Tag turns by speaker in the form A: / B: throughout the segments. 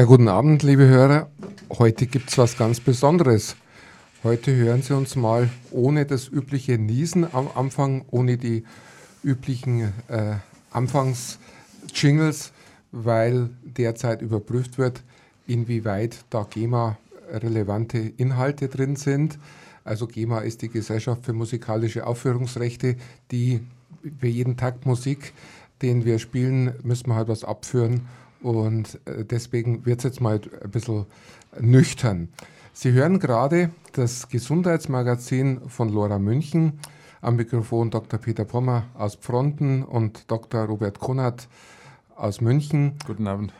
A: Ja, guten Abend, liebe Hörer. Heute gibt es was ganz Besonderes. Heute hören Sie uns mal ohne das übliche Niesen am Anfang, ohne die üblichen äh, Anfangsjingles, weil derzeit überprüft wird, inwieweit da GEMA-relevante Inhalte drin sind. Also GEMA ist die Gesellschaft für musikalische Aufführungsrechte, die für jeden Takt Musik, den wir spielen, müssen wir halt was abführen. Und äh, deswegen wird es jetzt mal ein bisschen nüchtern. Sie hören gerade das Gesundheitsmagazin von Lora München. Am Mikrofon Dr. Peter Pommer aus Pfronten und Dr. Robert Konert aus München.
B: Guten Abend.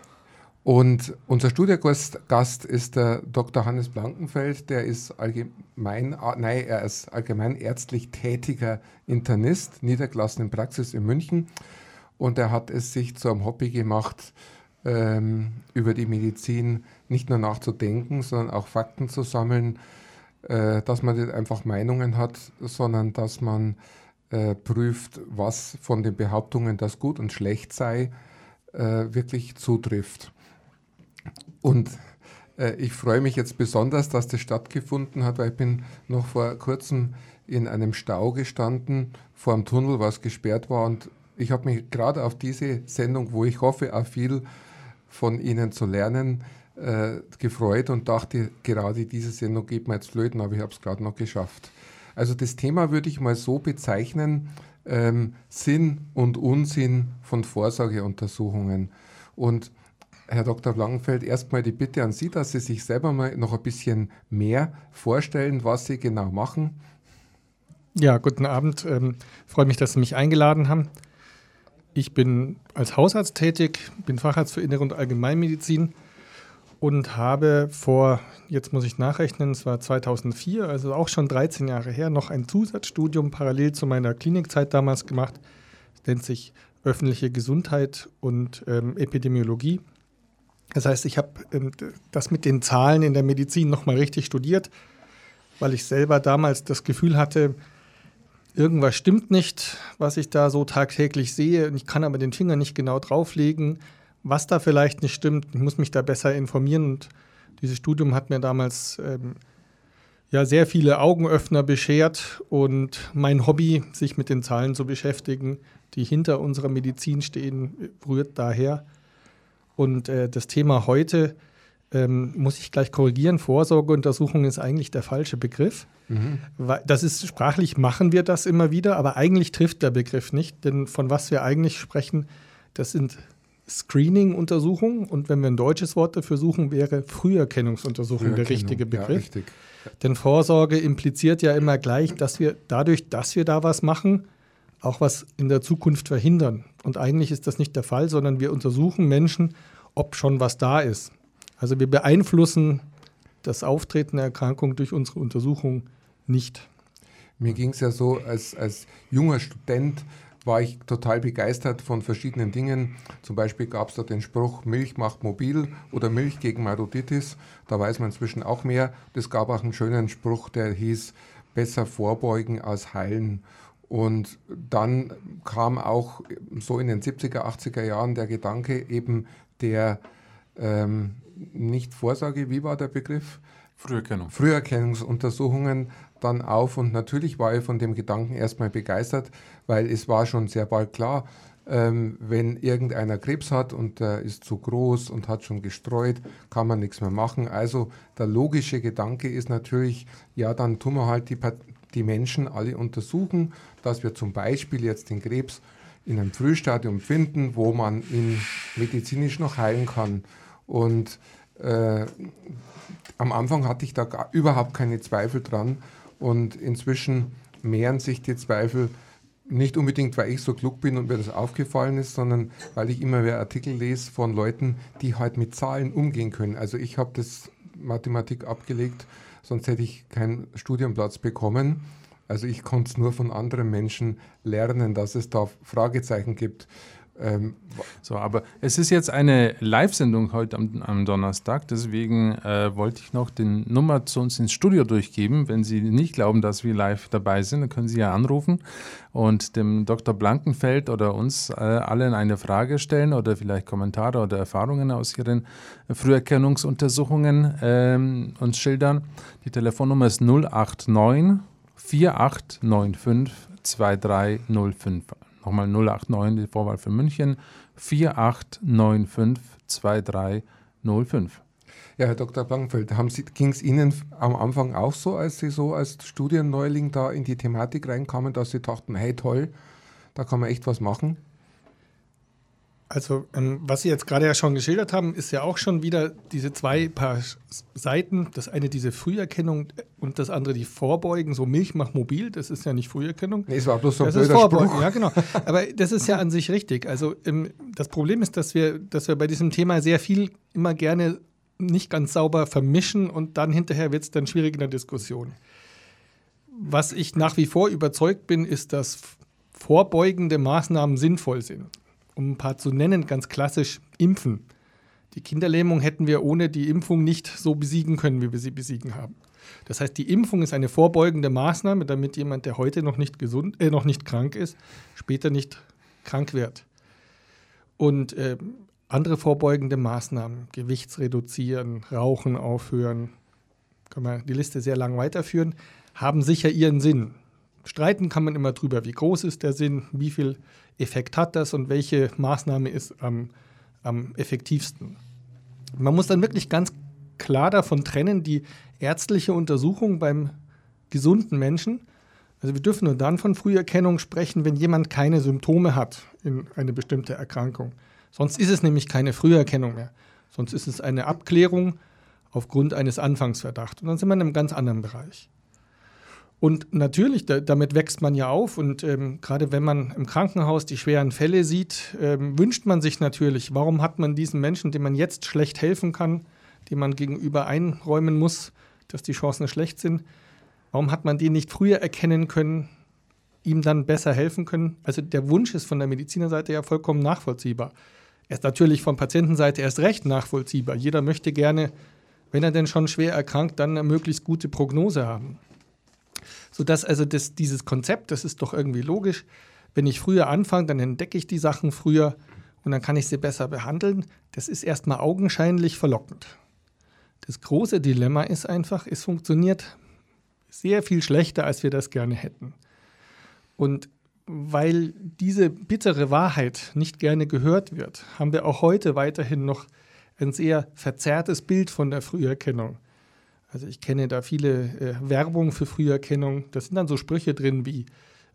A: Und unser Studiogast ist der Dr. Hannes Blankenfeld, der ist allgemein, nein, er ist allgemein ärztlich tätiger Internist, niedergelassen in Praxis in München. Und er hat es sich zu einem Hobby gemacht, ähm, über die Medizin nicht nur nachzudenken, sondern auch Fakten zu sammeln, äh, dass man nicht einfach Meinungen hat, sondern dass man äh, prüft, was von den Behauptungen, dass gut und schlecht sei, äh, wirklich zutrifft. Und äh, ich freue mich jetzt besonders, dass das stattgefunden hat, weil ich bin noch vor kurzem in einem Stau gestanden, vor einem Tunnel, was gesperrt war und ich habe mich gerade auf diese Sendung, wo ich hoffe, auch viel von Ihnen zu lernen, äh, gefreut und dachte, gerade diese Sendung geht mir jetzt flöten, aber ich habe es gerade noch geschafft. Also das Thema würde ich mal so bezeichnen, ähm, Sinn und Unsinn von Vorsorgeuntersuchungen. Und Herr Dr. Blankenfeld, erstmal die Bitte an Sie, dass Sie sich selber mal noch ein bisschen mehr vorstellen, was Sie genau machen.
C: Ja, guten Abend. Ähm, freue mich, dass Sie mich eingeladen haben. Ich bin als Hausarzt tätig, bin Facharzt für Innere und Allgemeinmedizin und habe vor, jetzt muss ich nachrechnen, es war 2004, also auch schon 13 Jahre her, noch ein Zusatzstudium parallel zu meiner Klinikzeit damals gemacht. Das nennt sich öffentliche Gesundheit und ähm, Epidemiologie. Das heißt, ich habe ähm, das mit den Zahlen in der Medizin nochmal richtig studiert, weil ich selber damals das Gefühl hatte, irgendwas stimmt nicht, was ich da so tagtäglich sehe. Ich kann aber den Finger nicht genau drauflegen, was da vielleicht nicht stimmt. Ich muss mich da besser informieren. Und dieses Studium hat mir damals ähm, ja sehr viele Augenöffner beschert. Und mein Hobby, sich mit den Zahlen zu beschäftigen, die hinter unserer Medizin stehen, rührt daher. Und äh, das Thema heute ähm, muss ich gleich korrigieren. Vorsorgeuntersuchung ist eigentlich der falsche Begriff. Mhm. Das ist sprachlich machen wir das immer wieder, aber eigentlich trifft der Begriff nicht, denn von was wir eigentlich sprechen, das sind Screening-Untersuchungen und wenn wir ein deutsches Wort dafür suchen, wäre Früherkennungsuntersuchung der richtige Begriff. Ja, richtig. Denn Vorsorge impliziert ja immer gleich, dass wir dadurch, dass wir da was machen, auch was in der Zukunft verhindern. Und eigentlich ist das nicht der Fall, sondern wir untersuchen Menschen, ob schon was da ist. Also wir beeinflussen das Auftreten der Erkrankung durch unsere Untersuchung nicht.
A: Mir ging es ja so, als, als junger Student war ich total begeistert von verschiedenen Dingen. Zum Beispiel gab es da den Spruch, Milch macht mobil oder Milch gegen Marotitis. Da weiß man inzwischen auch mehr. Es gab auch einen schönen Spruch, der hieß, besser vorbeugen als heilen. Und dann kam auch so in den 70er, 80er Jahren der Gedanke eben der ähm, nicht Vorsorge, wie war der Begriff?
B: Früherkennung.
A: Früherkennungsuntersuchungen dann auf und natürlich war ich von dem Gedanken erstmal begeistert, weil es war schon sehr bald klar, ähm, wenn irgendeiner Krebs hat und der ist zu groß und hat schon gestreut, kann man nichts mehr machen. Also der logische Gedanke ist natürlich, ja, dann tun wir halt die, die Menschen alle untersuchen, dass wir zum Beispiel jetzt den Krebs in einem Frühstadium finden, wo man ihn medizinisch noch heilen kann. Und äh, am Anfang hatte ich da gar, überhaupt keine Zweifel dran und inzwischen mehren sich die Zweifel nicht unbedingt, weil ich so klug bin und mir das aufgefallen ist, sondern weil ich immer mehr Artikel lese von Leuten, die halt mit Zahlen umgehen können. Also ich habe das Mathematik abgelegt, sonst hätte ich keinen Studienplatz bekommen. Also ich konnte es nur von anderen Menschen lernen, dass es da Fragezeichen gibt.
B: Ähm, so, aber es ist jetzt eine Live-Sendung heute am, am, Donnerstag, deswegen äh, wollte ich noch die Nummer zu uns ins Studio durchgeben. Wenn Sie nicht glauben, dass wir live dabei sind, dann können Sie ja anrufen und dem Dr. Blankenfeld oder uns äh, allen eine Frage stellen oder vielleicht Kommentare oder Erfahrungen aus Ihren Früherkennungsuntersuchungen ähm, uns schildern. Die Telefonnummer ist 089 4895 2305. Nochmal 089, die Vorwahl für München, 4895 2305.
A: Ja, Herr Dr. Blankenfeld, ging es Ihnen am Anfang auch so, als Sie so als Studienneuling da in die Thematik reinkamen, dass Sie dachten, hey toll, da kann man echt was machen?
C: Also, ähm, was Sie jetzt gerade ja schon geschildert haben, ist ja auch schon wieder diese zwei Paar Seiten. Das eine diese Früherkennung und das andere die Vorbeugen. So Milch macht mobil, das ist ja nicht Früherkennung.
A: Nee, es war bloß so
C: ein das ist Vorbeugen, Spruch. ja genau. Aber das ist ja an sich richtig. Also ähm, das Problem ist, dass wir, dass wir bei diesem Thema sehr viel immer gerne nicht ganz sauber vermischen und dann hinterher wird es dann schwierig in der Diskussion. Was ich nach wie vor überzeugt bin, ist, dass vorbeugende Maßnahmen sinnvoll sind um ein paar zu nennen, ganz klassisch impfen. Die Kinderlähmung hätten wir ohne die Impfung nicht so besiegen können, wie wir sie besiegen haben. Das heißt, die Impfung ist eine vorbeugende Maßnahme, damit jemand, der heute noch nicht gesund, äh, noch nicht krank ist, später nicht krank wird. Und äh, andere vorbeugende Maßnahmen, Gewichtsreduzieren, Rauchen aufhören, kann man die Liste sehr lang weiterführen, haben sicher ihren Sinn. Streiten kann man immer drüber, wie groß ist der Sinn, wie viel Effekt hat das und welche Maßnahme ist am, am effektivsten. Man muss dann wirklich ganz klar davon trennen, die ärztliche Untersuchung beim gesunden Menschen. Also wir dürfen nur dann von Früherkennung sprechen, wenn jemand keine Symptome hat in eine bestimmte Erkrankung. Sonst ist es nämlich keine Früherkennung mehr. Sonst ist es eine Abklärung aufgrund eines Anfangsverdachts. Und dann sind wir in einem ganz anderen Bereich. Und natürlich, da, damit wächst man ja auf. Und ähm, gerade wenn man im Krankenhaus die schweren Fälle sieht, ähm, wünscht man sich natürlich, warum hat man diesen Menschen, dem man jetzt schlecht helfen kann, dem man gegenüber einräumen muss, dass die Chancen schlecht sind, warum hat man den nicht früher erkennen können, ihm dann besser helfen können? Also der Wunsch ist von der Medizinerseite ja vollkommen nachvollziehbar. Er ist natürlich von Patientenseite erst recht nachvollziehbar. Jeder möchte gerne, wenn er denn schon schwer erkrankt, dann eine möglichst gute Prognose haben sodass also das, dieses Konzept, das ist doch irgendwie logisch. Wenn ich früher anfange, dann entdecke ich die Sachen früher und dann kann ich sie besser behandeln. Das ist erstmal augenscheinlich verlockend. Das große Dilemma ist einfach, es funktioniert sehr viel schlechter, als wir das gerne hätten. Und weil diese bittere Wahrheit nicht gerne gehört wird, haben wir auch heute weiterhin noch ein sehr verzerrtes Bild von der Früherkennung. Also ich kenne da viele äh, Werbung für Früherkennung. Da sind dann so Sprüche drin wie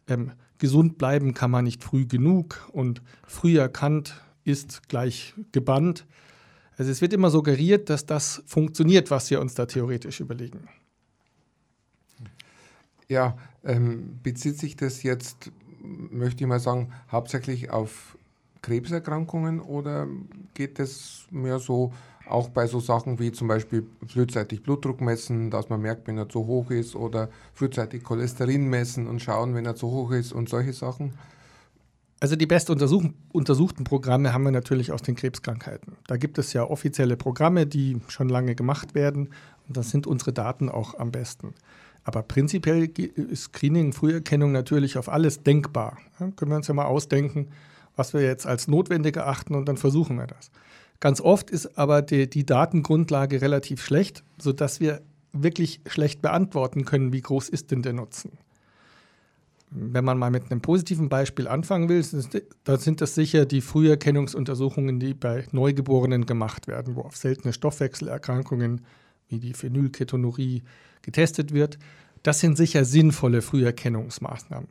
C: ähm, gesund bleiben kann man nicht früh genug und früh erkannt ist gleich gebannt. Also es wird immer suggeriert, dass das funktioniert, was wir uns da theoretisch überlegen.
A: Ja, ähm, bezieht sich das jetzt, möchte ich mal sagen, hauptsächlich auf Krebserkrankungen oder geht es mehr so auch bei so Sachen wie zum Beispiel frühzeitig Blutdruck messen, dass man merkt, wenn er zu hoch ist, oder frühzeitig Cholesterin messen und schauen, wenn er zu hoch ist und solche Sachen?
C: Also die best untersuchten Programme haben wir natürlich aus den Krebskrankheiten. Da gibt es ja offizielle Programme, die schon lange gemacht werden und da sind unsere Daten auch am besten. Aber prinzipiell ist Screening, Früherkennung natürlich auf alles denkbar. Ja, können wir uns ja mal ausdenken, was wir jetzt als notwendig erachten und dann versuchen wir das. Ganz oft ist aber die, die Datengrundlage relativ schlecht, sodass wir wirklich schlecht beantworten können, wie groß ist denn der Nutzen. Wenn man mal mit einem positiven Beispiel anfangen will, dann sind das sicher die Früherkennungsuntersuchungen, die bei Neugeborenen gemacht werden, wo auf seltene Stoffwechselerkrankungen wie die Phenylketonurie getestet wird. Das sind sicher sinnvolle Früherkennungsmaßnahmen.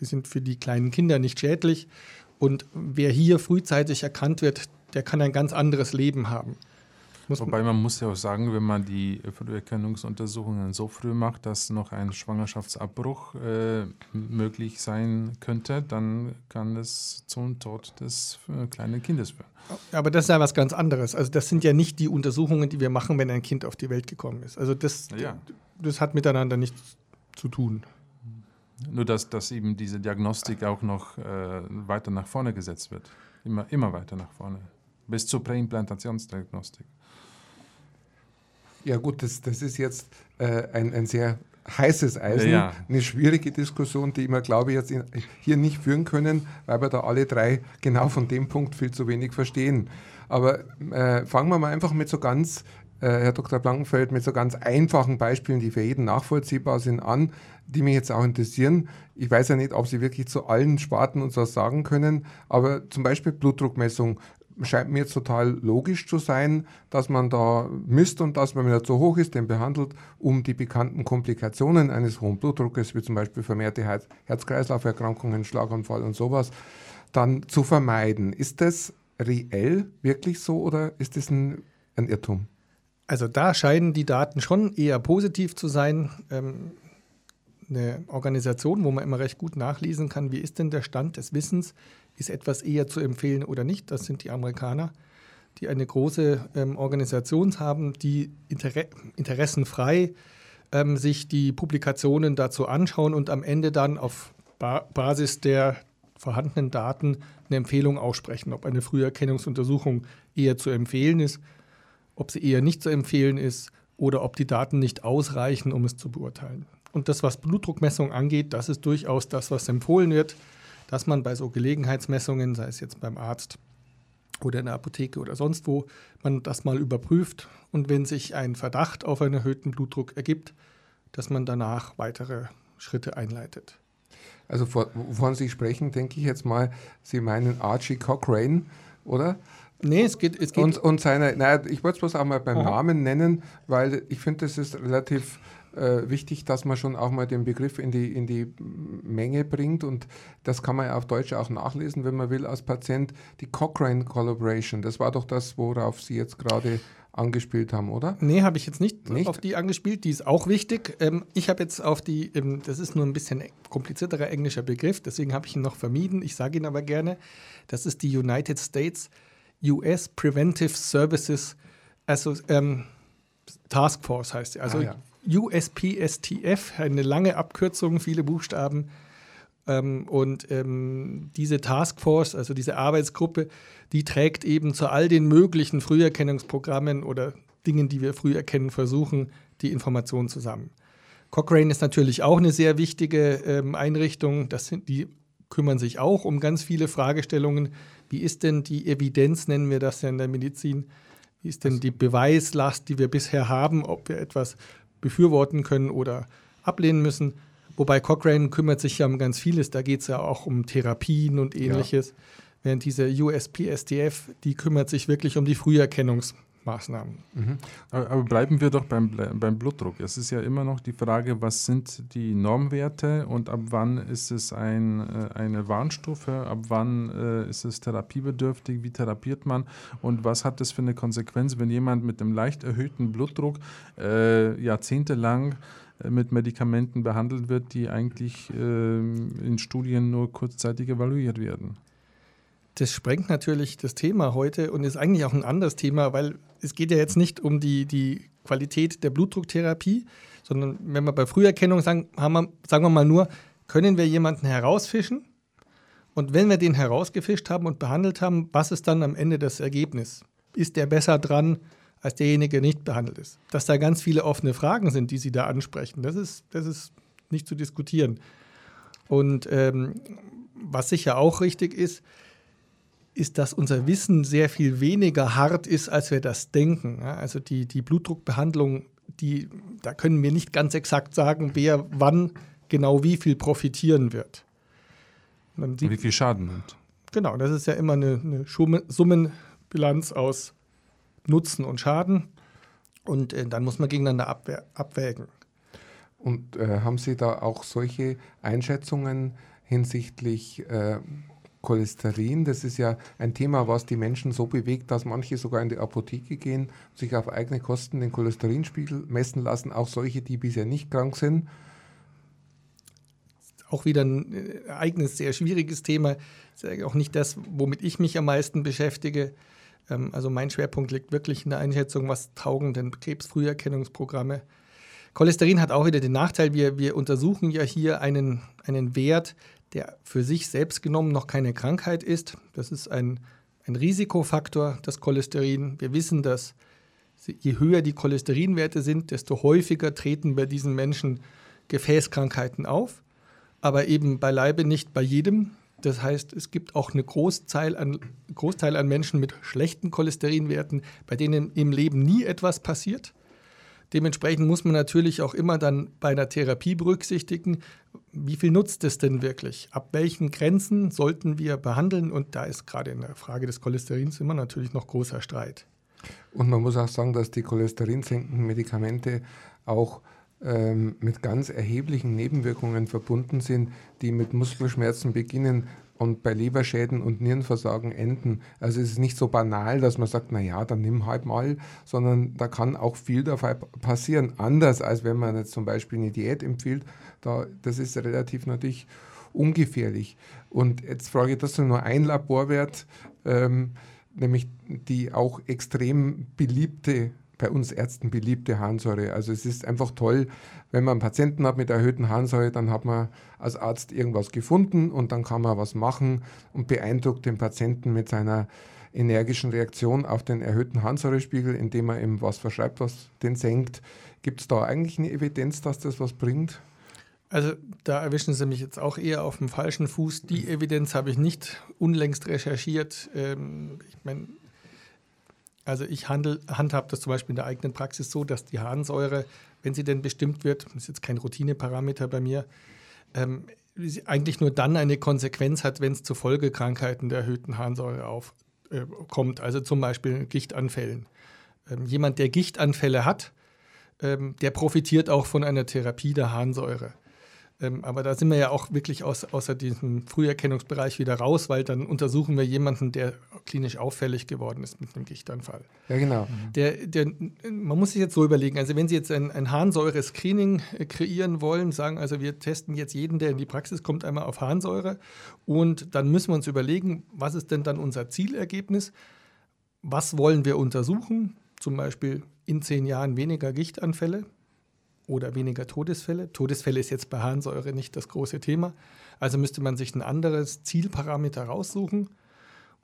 C: Die sind für die kleinen Kinder nicht schädlich. Und wer hier frühzeitig erkannt wird, der kann ein ganz anderes Leben haben.
B: Muss Wobei man muss ja auch sagen, wenn man die Früherkennungsuntersuchungen so früh macht, dass noch ein Schwangerschaftsabbruch äh, möglich sein könnte, dann kann es zum Tod des äh, kleinen Kindes führen.
C: Aber das ist ja was ganz anderes. Also das sind ja nicht die Untersuchungen, die wir machen, wenn ein Kind auf die Welt gekommen ist. Also das, ja. das hat miteinander nichts zu tun.
B: Nur dass, dass eben diese Diagnostik auch noch äh, weiter nach vorne gesetzt wird. immer, immer weiter nach vorne. Bis zur Präimplantationsdiagnostik.
A: Ja gut, das, das ist jetzt äh, ein, ein sehr heißes Eisen,
B: Ja,
A: eine schwierige Diskussion, die wir, glaube ich, jetzt in, hier nicht führen können, weil wir da alle drei genau von dem Punkt viel zu wenig verstehen. Aber äh, fangen wir mal einfach mit so ganz, äh, Herr Dr. Blankenfeld, mit so ganz einfachen Beispielen, die für jeden nachvollziehbar sind, an, die mich jetzt auch interessieren. Ich weiß ja nicht, ob Sie wirklich zu allen Sparten uns was sagen können, aber zum Beispiel Blutdruckmessung scheint mir jetzt total logisch zu sein, dass man da misst und dass man, wenn er zu hoch ist, den behandelt, um die bekannten Komplikationen eines hohen Blutdruckes, wie zum Beispiel vermehrte Herz- Herz-Kreislauf-Erkrankungen, Schlaganfall und sowas, dann zu vermeiden. Ist das reell wirklich so oder ist das ein, ein Irrtum?
C: Also da scheinen die Daten schon eher positiv zu sein. Ähm, eine Organisation, wo man immer recht gut nachlesen kann, wie ist denn der Stand des Wissens, ist etwas eher zu empfehlen oder nicht. Das sind die Amerikaner, die eine große ähm, Organisation haben, die inter interessenfrei ähm, sich die Publikationen dazu anschauen und am Ende dann auf ba Basis der vorhandenen Daten eine Empfehlung aussprechen, ob eine Früherkennungsuntersuchung eher zu empfehlen ist, ob sie eher nicht zu empfehlen ist oder ob die Daten nicht ausreichen, um es zu beurteilen. Und das, was Blutdruckmessung angeht, das ist durchaus das, was empfohlen wird, dass man bei so Gelegenheitsmessungen, sei es jetzt beim Arzt oder in der Apotheke oder sonst wo, man das mal überprüft und wenn sich ein Verdacht auf einen erhöhten Blutdruck ergibt, dass man danach weitere Schritte einleitet.
A: Also vor- wovon Sie sprechen, denke ich jetzt mal, Sie meinen Archie Cochrane, oder?
C: Nee, es geht, es geht
A: Und, und seine, naja, ich wollte es bloß auch mal beim
C: Aha.
A: Namen nennen, weil ich finde, es ist relativ äh, wichtig, dass man schon auch mal den Begriff in die, in die Menge bringt und das kann man ja auf Deutsch auch nachlesen, wenn man will, als Patient. Die Cochrane Collaboration, das war doch das, worauf Sie jetzt gerade angespielt haben, oder?
C: Nee, habe ich jetzt nicht,
A: Nicht?
C: auf die angespielt. Die ist auch wichtig. Ähm, ich habe jetzt auf die, ähm, das ist nur ein bisschen komplizierterer englischer Begriff, deswegen habe ich ihn noch vermieden. Ich sage ihn aber gerne. Das ist die United States US Preventive Services also, ähm, Task Force heißt sie. Also
A: Ah, ja.
C: USPSTF, eine lange Abkürzung, viele Buchstaben. Ähm, und ähm, diese Taskforce, also diese Arbeitsgruppe, die trägt eben zu all den möglichen Früherkennungsprogrammen oder Dingen, die wir früh erkennen versuchen, die Informationen zusammen. Cochrane ist natürlich auch eine sehr wichtige ähm, Einrichtung. Das sind, die kümmern sich auch um ganz viele Fragestellungen. Wie ist denn die Evidenz, nennen wir das ja in der Medizin? Wie ist denn die Beweislast, die wir bisher haben, ob wir etwas befürworten können oder ablehnen müssen? Wobei Cochrane kümmert sich ja um ganz vieles. Da geht es ja auch um Therapien und ähnliches. Während diese USPSTF, die kümmert sich wirklich um die Früherkennungsmaßnahmen.
B: Aber, aber bleiben wir doch beim, beim Blutdruck. Es ist ja immer noch die Frage, was sind die Normwerte und ab wann ist es ein, äh, eine Warnstufe, ab wann äh, ist es therapiebedürftig, wie therapiert man und was hat das für eine Konsequenz, wenn jemand mit einem leicht erhöhten Blutdruck äh, jahrzehntelang äh, mit Medikamenten behandelt wird, die eigentlich ähm, in Studien nur kurzzeitig evaluiert werden.
C: Das sprengt natürlich das Thema heute und ist eigentlich auch ein anderes Thema, weil es geht ja jetzt nicht um die, die Qualität der Blutdrucktherapie, sondern wenn wir bei Früherkennung sagen, haben wir, sagen wir mal nur, können wir jemanden herausfischen? Und wenn wir den herausgefischt haben und behandelt haben, was ist dann am Ende das Ergebnis? Ist der besser dran als derjenige, der nicht behandelt ist? Dass da ganz viele offene Fragen sind, die Sie da ansprechen, das ist, das ist nicht zu diskutieren. Und ähm, was sicher auch richtig ist, ist, dass unser Wissen sehr viel weniger hart ist, als wir das denken. Also die, die Blutdruckbehandlung, die, da können wir nicht ganz exakt sagen, wer wann genau wie viel profitieren wird. Und dann sieht-
B: Wie viel Schaden nimmt.
C: Genau, das ist ja immer eine, eine Summenbilanz aus Nutzen und Schaden. Und äh, dann muss man gegeneinander abwehr, abwägen.
A: Und äh, haben Sie da auch solche Einschätzungen hinsichtlich äh, Cholesterin? Das ist ja ein Thema, was die Menschen so bewegt, dass manche sogar in die Apotheke gehen, sich auf eigene Kosten den Cholesterinspiegel messen lassen, auch solche, die bisher nicht krank sind.
C: auch wieder ein äh, eigenes, sehr schwieriges Thema. Ist auch nicht das, womit ich mich am meisten beschäftige. Ähm, also mein Schwerpunkt liegt wirklich in der Einschätzung, was taugen denn Krebsfrüherkennungsprogramme. Cholesterin hat auch wieder den Nachteil, wir, wir untersuchen ja hier einen, einen Wert, der für sich selbst genommen noch keine Krankheit ist. Das ist ein ein Risikofaktor, das Cholesterin. Wir wissen, dass je höher die Cholesterinwerte sind, desto häufiger treten bei diesen Menschen Gefäßkrankheiten auf, aber eben beileibe nicht bei jedem. Das heißt, es gibt auch eine Großteil an, Großteil an Menschen mit schlechten Cholesterinwerten, bei denen im Leben nie etwas passiert. Dementsprechend muss man natürlich auch immer dann bei einer Therapie berücksichtigen, wie viel nutzt es denn wirklich? Ab welchen Grenzen sollten wir behandeln? Und da ist gerade in der Frage des Cholesterins immer natürlich noch großer Streit.
A: Und man muss auch sagen, dass die cholesterinsenkenden Medikamente auch ähm, mit ganz erheblichen Nebenwirkungen verbunden sind, die mit Muskelschmerzen beginnen und bei Leberschäden und Nierenversagen enden. Also es ist nicht so banal, dass man sagt, na ja, dann nimm halt mal, sondern da kann auch viel dabei passieren. Anders als wenn man jetzt zum Beispiel eine Diät empfiehlt, da, das ist relativ natürlich ungefährlich. Und jetzt frage ich das nur ein Laborwert, ähm, nämlich die auch extrem beliebte bei uns Ärzten beliebte Harnsäure. Also es ist einfach toll, wenn man einen Patienten hat mit erhöhten Harnsäure, dann hat man als Arzt irgendwas gefunden und dann kann man was machen und beeindruckt den Patienten mit seiner energischen Reaktion auf den erhöhten Harnsäurespiegel, indem er ihm was verschreibt, was den senkt. Gibt es da eigentlich eine Evidenz, dass das was bringt?
C: Also da erwischen Sie mich jetzt auch eher auf dem falschen Fuß. Die Evidenz habe ich nicht unlängst recherchiert. Ähm, ich meine, also ich handle, handhabe das zum Beispiel in der eigenen Praxis so, dass die Harnsäure, wenn sie denn bestimmt wird, das ist jetzt kein Routineparameter bei mir, ähm, eigentlich nur dann eine Konsequenz hat, wenn es zu Folgekrankheiten der erhöhten Harnsäure aufkommt, äh, also zum Beispiel Gichtanfällen. Ähm, jemand, der Gichtanfälle hat, ähm, der profitiert auch von einer Therapie der Harnsäure. Ähm, aber da sind wir ja auch wirklich aus, außer diesem Früherkennungsbereich wieder raus, weil dann untersuchen wir jemanden, der klinisch auffällig geworden ist mit einem Gichtanfall.
A: Ja, genau.
C: Der, der, man muss sich jetzt so überlegen, also wenn Sie jetzt ein, ein Harnsäure-Screening äh, kreieren wollen, sagen also wir testen jetzt jeden, der in die Praxis kommt, einmal auf Harnsäure und dann müssen wir uns überlegen, was ist denn dann unser Zielergebnis? Was wollen wir untersuchen? Zum Beispiel in zehn Jahren weniger Gichtanfälle oder weniger Todesfälle. Todesfälle ist jetzt bei Harnsäure nicht das große Thema. Also müsste man sich ein anderes Zielparameter raussuchen.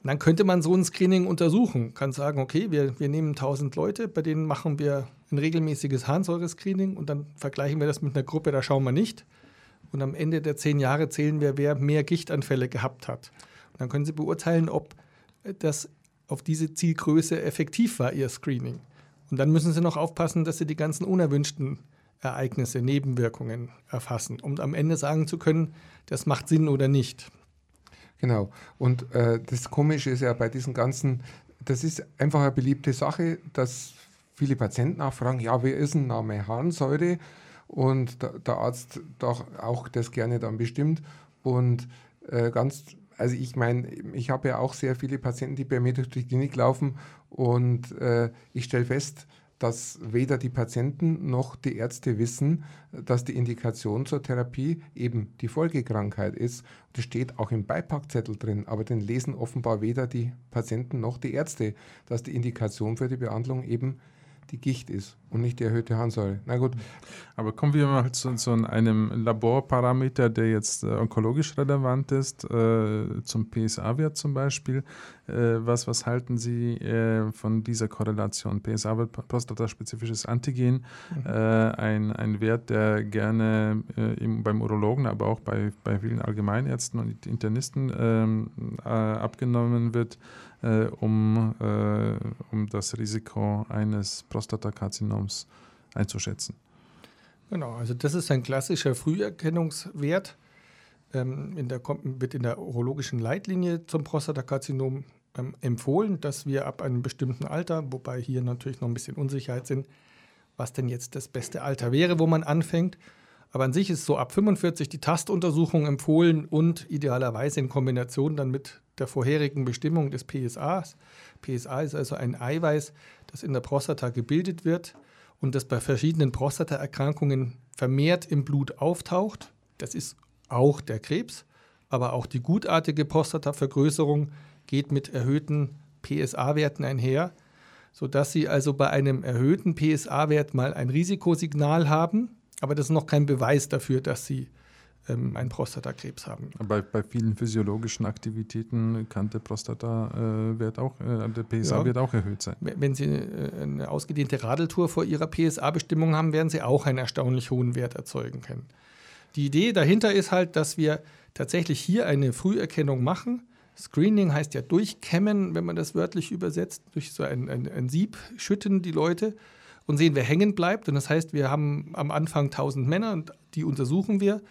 C: Und dann könnte man so ein Screening untersuchen. Kann sagen, okay, wir, wir nehmen 1000 Leute, bei denen machen wir ein regelmäßiges Harnsäure-Screening und dann vergleichen wir das mit einer Gruppe, da schauen wir nicht. Und am Ende der zehn Jahre zählen wir, wer mehr Gichtanfälle gehabt hat. Und dann können Sie beurteilen, ob das auf diese Zielgröße effektiv war, Ihr Screening. Und dann müssen Sie noch aufpassen, dass Sie die ganzen unerwünschten Ereignisse, Nebenwirkungen erfassen, um am Ende sagen zu können, das macht Sinn oder nicht.
A: Genau. Und äh, das Komische ist ja bei diesen ganzen, das ist einfach eine beliebte Sache, dass viele Patienten auch fragen, ja, wer ist denn Name Harnsäure? Und der, der Arzt doch auch das gerne dann bestimmt. Und äh, ganz, also ich meine, ich habe ja auch sehr viele Patienten, die bei mir durch die Klinik laufen und äh, ich stelle fest, dass weder die Patienten noch die Ärzte wissen, dass die Indikation zur Therapie eben die Folgekrankheit ist. Das steht auch im Beipackzettel drin, aber den lesen offenbar weder die Patienten noch die Ärzte, dass die Indikation für die Behandlung eben die Gicht ist und nicht die erhöhte Harnsäure. Na gut.
B: Aber kommen wir mal zu, zu einem Laborparameter, der jetzt äh, onkologisch relevant ist, äh, zum PSA-Wert zum Beispiel. Äh, was, was halten Sie äh, von dieser Korrelation? PSA-Wert, prostataspezifisches Antigen, mhm. Äh, ein, ein Wert, der gerne äh, im, beim Urologen, aber auch bei, bei vielen Allgemeinärzten und Internisten ähm, abgenommen wird äh, um, äh, um das Risiko eines Prostatakarzinoms einzuschätzen.
C: Genau, also das ist ein klassischer Früherkennungswert. Ähm, in der, wird in der urologischen Leitlinie zum Prostatakarzinom ähm, empfohlen, dass wir ab einem bestimmten Alter, wobei hier natürlich noch ein bisschen Unsicherheit sind, was denn jetzt das beste Alter wäre, wo man anfängt. Aber an sich ist so ab 45 die Tastuntersuchung empfohlen und idealerweise in Kombination dann mit der vorherigen Bestimmung des PSAs. PSA ist also ein Eiweiß, das in der Prostata gebildet wird und das bei verschiedenen Prostataerkrankungen vermehrt im Blut auftaucht. Das ist auch der Krebs, aber auch die gutartige Prostatavergrößerung geht mit erhöhten PSA-Werten einher, sodass Sie also bei einem erhöhten PSA-Wert mal ein Risikosignal haben, aber das ist noch kein Beweis dafür, dass Sie ähm, einen Prostatakrebs haben.
B: Bei, bei vielen physiologischen Aktivitäten kann der Prostatawert auch, äh, der PSA-Wert ja. auch erhöht sein.
C: Wenn Sie äh, eine ausgedehnte Radeltour vor Ihrer PSA-Bestimmung haben, werden Sie auch einen erstaunlich hohen Wert erzeugen können. Die Idee dahinter ist halt, dass wir tatsächlich hier eine Früherkennung machen. Screening heißt ja durchkämmen, wenn man das wörtlich übersetzt. Durch so ein, ein, ein Sieb schütten die Leute und sehen, wer hängen bleibt. Und das heißt, wir haben am Anfang 1000 Männer und die untersuchen wir.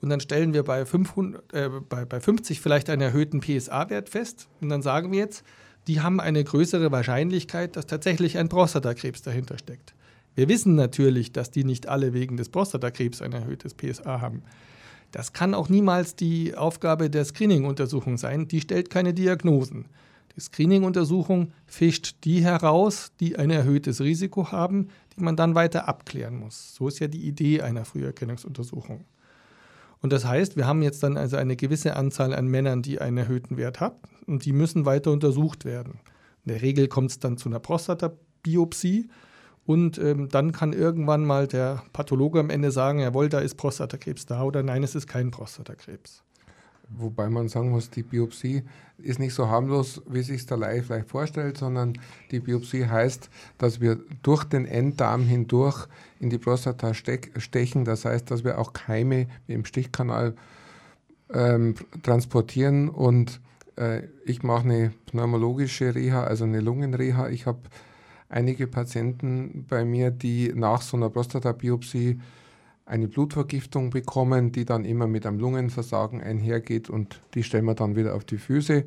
C: Und dann stellen wir bei, 500, äh, bei, bei 50 vielleicht einen erhöhten PSA-Wert fest. Und dann sagen wir jetzt, die haben eine größere Wahrscheinlichkeit, dass tatsächlich ein Prostatakrebs dahinter steckt. Wir wissen natürlich, dass die nicht alle wegen des Prostatakrebs ein erhöhtes PSA haben. Das kann auch niemals die Aufgabe der Screening-Untersuchung sein. Die stellt keine Diagnosen. Die Screening-Untersuchung fischt die heraus, die ein erhöhtes Risiko haben, die man dann weiter abklären muss. So ist ja die Idee einer Früherkennungsuntersuchung. Und das heißt, wir haben jetzt dann also eine gewisse Anzahl an Männern, die einen erhöhten Wert haben und die müssen weiter untersucht werden. In der Regel kommt es dann zu einer Prostatabiopsie und ähm, dann kann irgendwann mal der Pathologe am Ende sagen, jawohl, da ist Prostatakrebs da oder nein, es ist kein Prostatakrebs.
A: Wobei man sagen muss, die Biopsie ist nicht so harmlos, wie sich der Laie vielleicht vorstellt, sondern die Biopsie heißt, dass wir durch den Enddarm hindurch in die Prostata stechen. Das heißt, dass wir auch Keime im Stichkanal ähm, transportieren. Und äh, ich mache eine pneumologische Reha, also eine Lungenreha. Ich habe einige Patienten bei mir, die nach so einer Prostatabiopsie eine Blutvergiftung bekommen, die dann immer mit einem Lungenversagen einhergeht und die stellen wir dann wieder auf die Füße.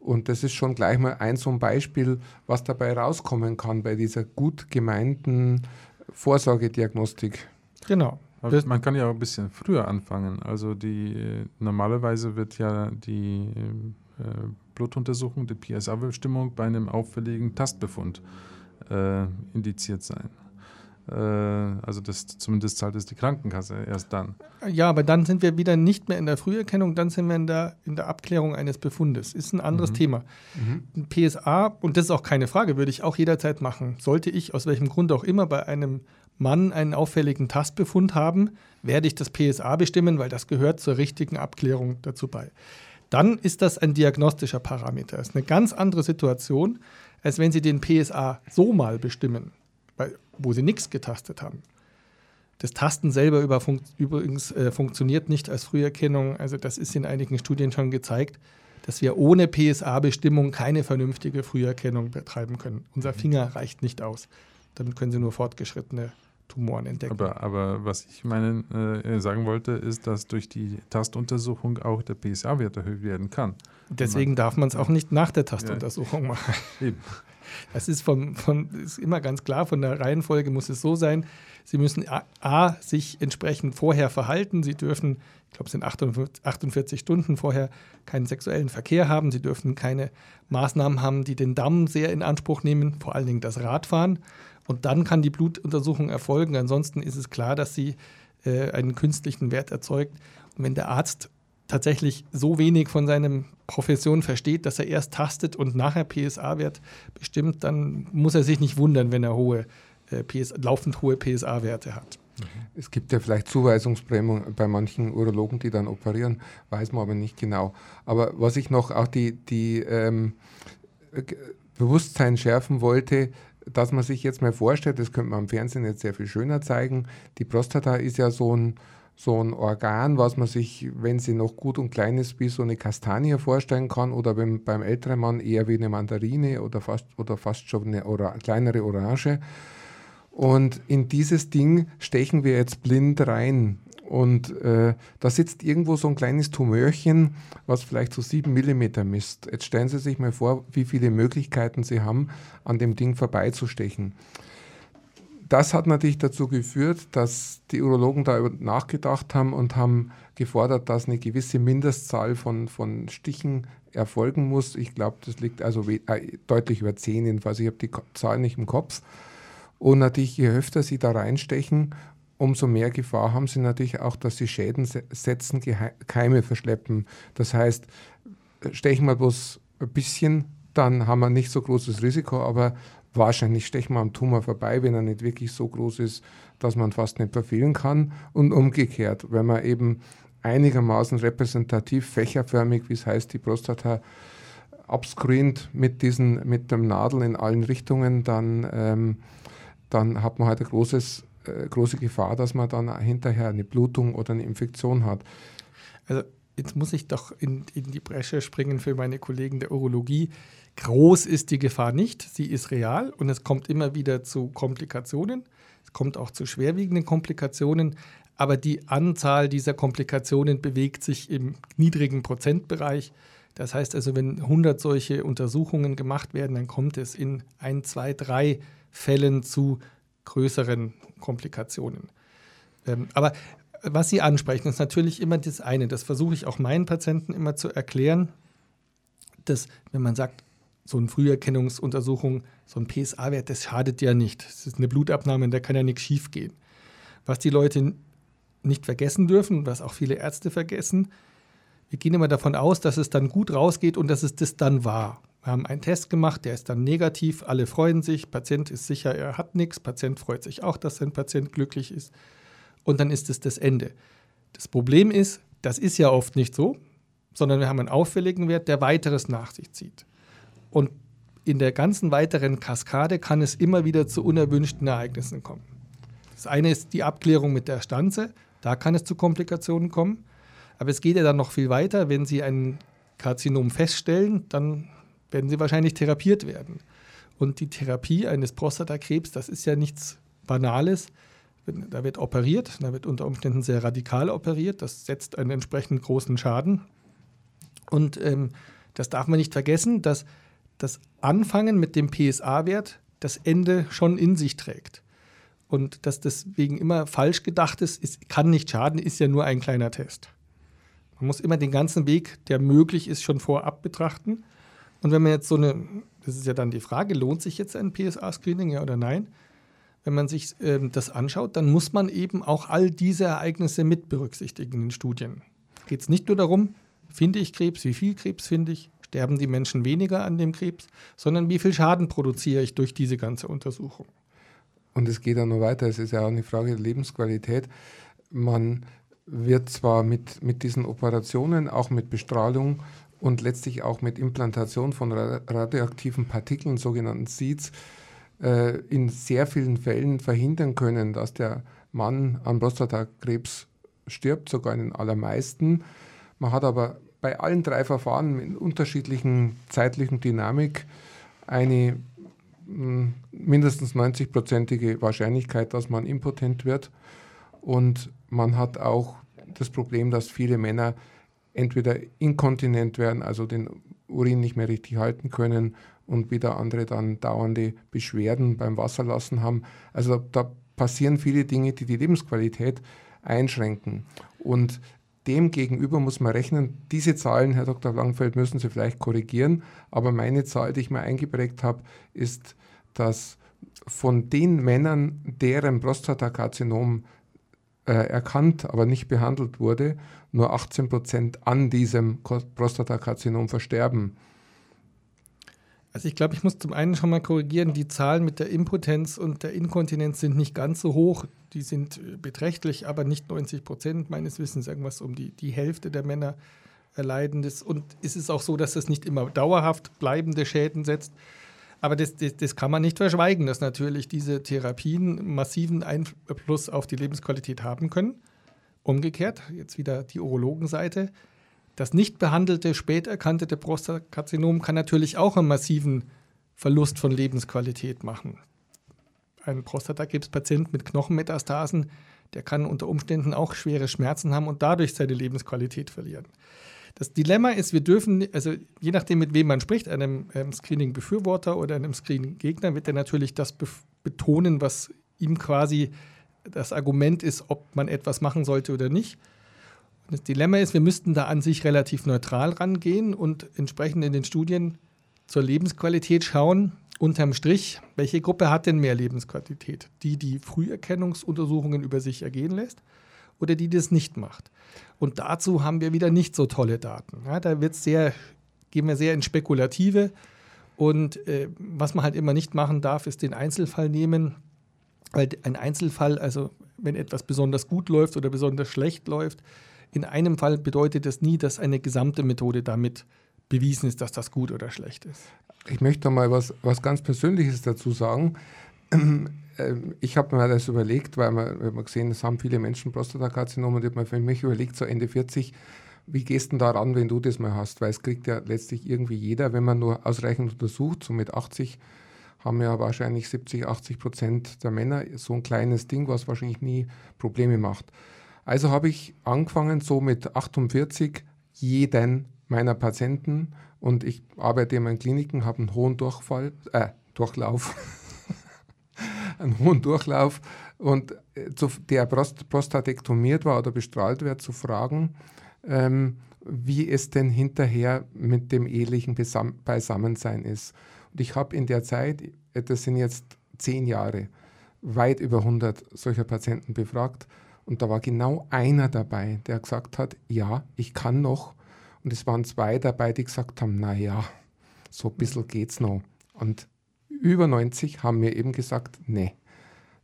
A: Und das ist schon gleich mal ein so ein Beispiel, was dabei rauskommen kann bei dieser gut gemeinten Vorsorgediagnostik.
B: Genau. Aber man kann ja auch ein bisschen früher anfangen. Also die normalerweise wird ja die äh, Blutuntersuchung, die PSA-Bestimmung bei einem auffälligen Tastbefund äh, indiziert sein. Äh, also das, zumindest zahlt es die Krankenkasse erst dann.
C: Ja, aber dann sind wir wieder nicht mehr in der Früherkennung, dann sind wir in der, in der Abklärung eines Befundes. Ist ein anderes mhm. Thema. Mhm. PSA, und das ist auch keine Frage, würde ich auch jederzeit machen. Sollte ich aus welchem Grund auch immer bei einem Mann einen auffälligen Tastbefund haben, werde ich das PSA bestimmen, weil das gehört zur richtigen Abklärung dazu bei. Dann ist das ein diagnostischer Parameter. Das ist eine ganz andere Situation, als wenn Sie den PSA so mal bestimmen, wo Sie nichts getastet haben. Das Tasten selber über fun übrigens äh, funktioniert nicht als Früherkennung. Also das ist in einigen Studien schon gezeigt, dass wir ohne PSA-Bestimmung keine vernünftige Früherkennung betreiben können. Unser mhm. Finger reicht nicht aus. Damit können Sie nur fortgeschrittene Tumoren entdecken.
B: Aber, aber was ich meinen, äh, sagen wollte, ist, dass durch die Tastuntersuchung auch der PSA-Wert erhöht werden kann.
C: Deswegen darf man es auch nicht nach der Tastuntersuchung machen. Eben. Das ist, vom, von, ist immer ganz klar, von der Reihenfolge muss es so sein, Sie müssen A, A sich entsprechend vorher verhalten. Sie dürfen, ich glaube, es sind 48, 48 Stunden vorher keinen sexuellen Verkehr haben. Sie dürfen keine Maßnahmen haben, die den Damm sehr in Anspruch nehmen, vor allen Dingen das Radfahren. Und dann kann die Blutuntersuchung erfolgen. Ansonsten ist es klar, dass sie äh, einen künstlichen Wert erzeugt. Und wenn der Arzt tatsächlich so wenig von seiner Profession versteht, dass er erst tastet und nachher PSA-Wert bestimmt, dann muss er sich nicht wundern, wenn er hohe, äh, laufend hohe PSA-Werte hat.
A: Es gibt ja vielleicht Zuweisungsprämien bei manchen Urologen, die dann operieren, weiß man aber nicht genau. Aber was ich noch auch die, die ähm, Bewusstsein schärfen wollte, dass man sich jetzt mal vorstellt, das könnte man am Fernsehen jetzt sehr viel schöner zeigen, die Prostata ist ja so ein, so ein Organ, was man sich, wenn sie noch gut und klein ist, wie so eine Kastanie vorstellen kann oder beim, beim älteren Mann eher wie eine Mandarine oder fast, oder fast schon eine Ora kleinere Orange. Und in dieses Ding stechen wir jetzt blind rein. Und äh, da sitzt irgendwo so ein kleines Tumörchen, was vielleicht so sieben Millimeter misst. Jetzt stellen Sie sich mal vor, wie viele Möglichkeiten Sie haben, an dem Ding vorbeizustechen. Das hat natürlich dazu geführt, dass die Urologen da nachgedacht haben und haben gefordert, dass eine gewisse Mindestzahl von, von Stichen erfolgen muss. Ich glaube, das liegt also äh, deutlich über zehn jedenfalls. Ich habe die Zahl nicht im Kopf. Und natürlich, je öfter sie da reinstechen, umso mehr Gefahr haben sie natürlich auch, dass sie Schäden setzen, Keime verschleppen. Das heißt, stechen wir bloß ein bisschen, dann haben wir nicht so großes Risiko, aber wahrscheinlich stechen wir am Tumor vorbei, wenn er nicht wirklich so groß ist, dass man fast nicht verfehlen kann. Und umgekehrt, wenn man eben einigermaßen repräsentativ, fächerförmig, wie es heißt, die Prostata abscreent mit, diesen, mit dem Nadel in allen Richtungen, dann, ähm, dann hat man halt eine großes, äh, große Gefahr, dass man dann hinterher eine Blutung oder eine Infektion hat.
C: Also jetzt muss ich doch in, in die Bresche springen für meine Kollegen der Urologie. Groß ist die Gefahr nicht, sie ist real und es kommt immer wieder zu Komplikationen. Es kommt auch zu schwerwiegenden Komplikationen, aber die Anzahl dieser Komplikationen bewegt sich im niedrigen Prozentbereich. Das heißt also, wenn 100 solche Untersuchungen gemacht werden, dann kommt es in ein, zwei, drei Fällen zu größeren Komplikationen. Ähm, aber was Sie ansprechen, ist natürlich immer das eine. Das versuche ich auch meinen Patienten immer zu erklären, dass, wenn man sagt, so eine Früherkennungsuntersuchung, so ein PSA-Wert, das schadet ja nicht. Das ist eine Blutabnahme, da kann ja nichts schiefgehen. Was die Leute nicht vergessen dürfen, was auch viele Ärzte vergessen, wir gehen immer davon aus, dass es dann gut rausgeht und dass es das dann war. Wir haben einen Test gemacht, der ist dann negativ, alle freuen sich, Patient ist sicher, er hat nichts, Patient freut sich auch, dass sein Patient glücklich ist und dann ist es das Ende. Das Problem ist, das ist ja oft nicht so, sondern wir haben einen auffälligen Wert, der weiteres nach sich zieht. Und in der ganzen weiteren Kaskade kann es immer wieder zu unerwünschten Ereignissen kommen. Das eine ist die Abklärung mit der Stanze, da kann es zu Komplikationen kommen. Aber es geht ja dann noch viel weiter. Wenn Sie ein Karzinom feststellen, dann werden Sie wahrscheinlich therapiert werden. Und die Therapie eines Prostatakrebs, das ist ja nichts Banales. Da wird operiert, da wird unter Umständen sehr radikal operiert. Das setzt einen entsprechend großen Schaden. Und ähm, das darf man nicht vergessen, dass das Anfangen mit dem PSA-Wert das Ende schon in sich trägt. Und dass deswegen immer falsch gedacht ist, ist, kann nicht schaden, ist ja nur ein kleiner Test. Man muss immer den ganzen Weg, der möglich ist, schon vorab betrachten. Und wenn man jetzt so eine, das ist ja dann die Frage, lohnt sich jetzt ein PSA-Screening, ja oder nein? Wenn man sich ähm, das anschaut, dann muss man eben auch all diese Ereignisse mit berücksichtigen in Studien. Geht es nicht nur darum, finde ich Krebs, wie viel Krebs finde ich, sterben die Menschen weniger an dem Krebs, sondern wie viel Schaden produziere ich durch diese ganze Untersuchung.
A: Und es geht auch noch weiter, es ist ja auch eine Frage der Lebensqualität. Man wird zwar mit, mit diesen Operationen, auch mit Bestrahlung und letztlich auch mit Implantation von radioaktiven Partikeln, sogenannten Seeds, äh, in sehr vielen Fällen verhindern können, dass der Mann an Prostatakrebs stirbt, sogar in den allermeisten. Man hat aber bei allen drei Verfahren mit unterschiedlichen zeitlichen Dynamik eine hm, mindestens 90-prozentige Wahrscheinlichkeit, dass man impotent wird. Und man hat auch das Problem, dass viele Männer entweder inkontinent werden, also den Urin nicht mehr richtig halten können und wieder andere dann dauernde Beschwerden beim Wasserlassen haben. Also da passieren viele Dinge, die die Lebensqualität einschränken. Und Demgegenüber muss man rechnen, diese Zahlen, Herr Dr. Langfeld, müssen Sie vielleicht korrigieren, aber meine Zahl, die ich mir eingeprägt habe, ist, dass von den Männern, deren Prostatakarzinom äh, erkannt, aber nicht behandelt wurde, nur 18 Prozent an diesem Prostatakarzinom versterben.
C: Also ich glaube, ich muss zum einen schon mal korrigieren, die Zahlen mit der Impotenz und der Inkontinenz sind nicht ganz so hoch. Die sind äh, beträchtlich, aber nicht 90 Prozent. Meines Wissens irgendwas um die, die Hälfte der Männer erleiden das. Und es ist auch so, dass es nicht immer dauerhaft bleibende Schäden setzt. Aber das, das, das, kann man nicht verschweigen, dass natürlich diese Therapien massiven Einfluss auf die Lebensqualität haben können. Umgekehrt, jetzt wieder die Urologenseite. Das nicht behandelte, spät erkannte Prostatakarzinom kann natürlich auch einen massiven Verlust von Lebensqualität machen. Ein Prostatakrebspatient mit Knochenmetastasen, der kann unter Umständen auch schwere Schmerzen haben und dadurch seine Lebensqualität verlieren. Das Dilemma ist, wir dürfen, also je nachdem, mit wem man spricht, einem ähm, Screening-Befürworter oder einem Screening-Gegner, wird er natürlich das betonen, was ihm quasi das Argument ist, ob man etwas machen sollte oder nicht. Das Dilemma ist, wir müssten da an sich relativ neutral rangehen und entsprechend in den Studien zur Lebensqualität schauen, unterm Strich, welche Gruppe hat denn mehr Lebensqualität? Die, die Früherkennungsuntersuchungen über sich ergehen lässt oder die, die das nicht macht? Und dazu haben wir wieder nicht so tolle Daten. Ja, da wird's sehr, gehen wir sehr ins Spekulative. Und äh, was man halt immer nicht machen darf, ist den Einzelfall nehmen. Weil ein Einzelfall, also wenn etwas besonders gut läuft oder besonders schlecht läuft, in einem Fall bedeutet das nie, dass eine gesamte Methode damit bewiesen ist, dass das gut oder schlecht ist.
A: Ich möchte mal was, was ganz Persönliches dazu sagen. Ähm, ich habe mir das überlegt, weil wir haben gesehen, es haben viele Menschen Prostatakarzinom und ich habe mir für mich überlegt, so Ende 40, wie gehst du da ran, wenn du das mal hast? Weil es kriegt ja letztlich irgendwie jeder, wenn man nur ausreichend untersucht, so mit 80 haben ja wahrscheinlich 70, 80 Prozent der Männer so ein kleines Ding, was wahrscheinlich nie Probleme macht. Also habe ich angefangen, so mit 48 jeden meiner Patienten und ich arbeite in meinen Kliniken, habe einen hohen Durchfall, äh, Durchlauf, einen hohen Durchlauf und äh, der Prost prostatektomiert war oder bestrahlt wird, zu fragen, ähm, wie es denn hinterher mit dem ehelichen Beisammensein ist. Und ich habe in der Zeit, äh, das sind jetzt zehn Jahre, weit über 100 solcher Patienten befragt. Und da war genau einer dabei, der gesagt hat, ja, ich kann noch. Und es waren zwei dabei, die gesagt haben, na ja, so ein bisschen geht's noch. Und über 90 haben mir eben gesagt, nee,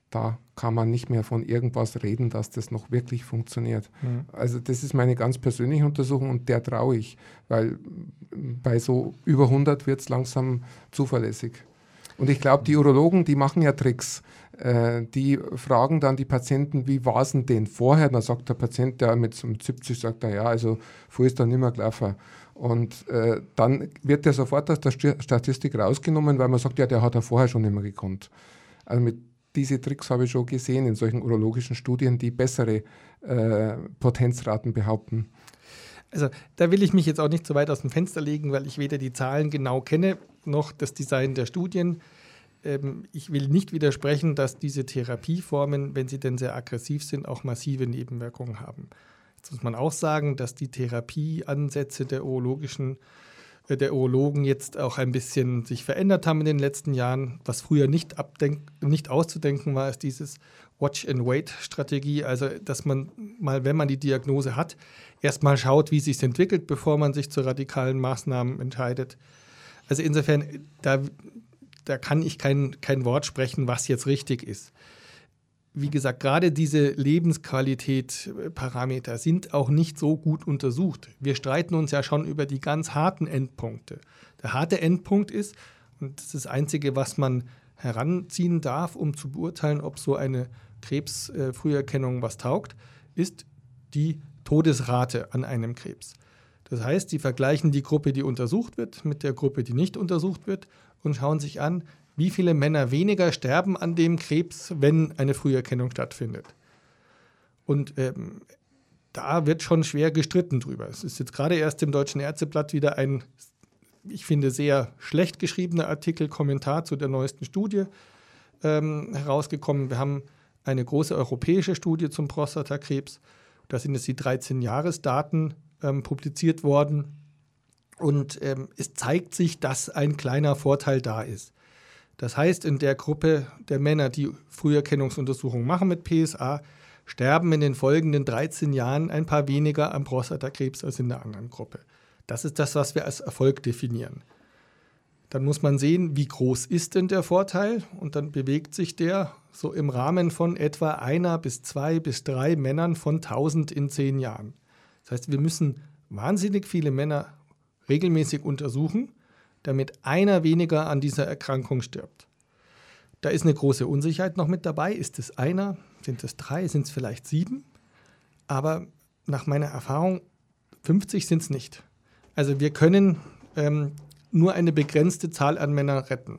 A: da kann man nicht mehr von irgendwas reden, dass das noch wirklich funktioniert. Mhm. Also das ist meine ganz persönliche Untersuchung und der traue ich, weil bei so über 100 wird es langsam zuverlässig. Und ich glaube, die Urologen, die machen ja Tricks. Äh, die fragen dann die Patienten, wie war es denn vorher? Dann sagt der Patient, der mit, mit 70 sagt, er, ja, also vorher ist dann nicht mehr gelaufen. Und äh, dann wird der sofort aus der Statistik rausgenommen, weil man sagt, ja, der hat ja vorher schon nicht mehr gekonnt. Also mit diese Tricks habe ich schon gesehen in solchen urologischen Studien, die bessere äh, Potenzraten behaupten.
C: Also da will ich mich jetzt auch nicht so weit aus dem Fenster legen, weil ich weder die Zahlen genau kenne noch das Design der Studien. Ähm, ich will nicht widersprechen, dass diese Therapieformen, wenn sie denn sehr aggressiv sind, auch massive Nebenwirkungen haben. Jetzt muss man auch sagen, dass die Therapieansätze der urologischen äh, der Urologen jetzt auch ein bisschen sich verändert haben in den letzten Jahren. Was früher nicht, nicht auszudenken war, ist dieses Watch-and-Wait-Strategie. Also, dass man mal, wenn man die Diagnose hat, erstmal schaut, wie es sich entwickelt, bevor man sich zu radikalen Maßnahmen entscheidet. Also insofern, da, da kann ich kein, kein Wort sprechen, was jetzt richtig ist wie gesagt, gerade diese Lebensqualität-Parameter sind auch nicht so gut untersucht. Wir streiten uns ja schon über die ganz harten Endpunkte. Der harte Endpunkt ist, und das ist das Einzige, was man heranziehen darf, um zu beurteilen, ob so eine Krebsfrüherkennung äh, was taugt, ist die Todesrate an einem Krebs. Das heißt, die vergleichen die Gruppe, die untersucht wird, mit der Gruppe, die nicht untersucht wird und schauen sich an, wie viele Männer weniger sterben an dem Krebs, wenn eine Früherkennung stattfindet. Und ähm, da wird schon schwer gestritten drüber. Es ist jetzt gerade erst im Deutschen Ärzteblatt wieder ein, ich finde, sehr schlecht geschriebener Artikel, Kommentar zu der neuesten Studie ähm, herausgekommen. Wir haben eine große europäische Studie zum Prostatakrebs. Da sind jetzt die 13-Jahres-Daten ähm, publiziert worden. Und ähm, es zeigt sich, dass ein kleiner Vorteil da ist. Das heißt, in der Gruppe der Männer, die Früherkennungsuntersuchungen machen mit PSA, sterben in den folgenden 13 Jahren ein paar weniger am Prostatakrebs als in der anderen Gruppe. Das ist das, was wir als Erfolg definieren. Dann muss man sehen, wie groß ist denn der Vorteil und dann bewegt sich der so im Rahmen von etwa einer bis zwei bis drei Männern von 1000 in zehn Jahren. Das heißt, wir müssen wahnsinnig viele Männer regelmäßig untersuchen damit einer weniger an dieser Erkrankung stirbt. Da ist eine große Unsicherheit noch mit dabei. Ist es einer? Sind es drei? Sind es vielleicht sieben? Aber nach meiner Erfahrung, 50 sind es nicht. Also wir können ähm, nur eine begrenzte Zahl an Männern retten.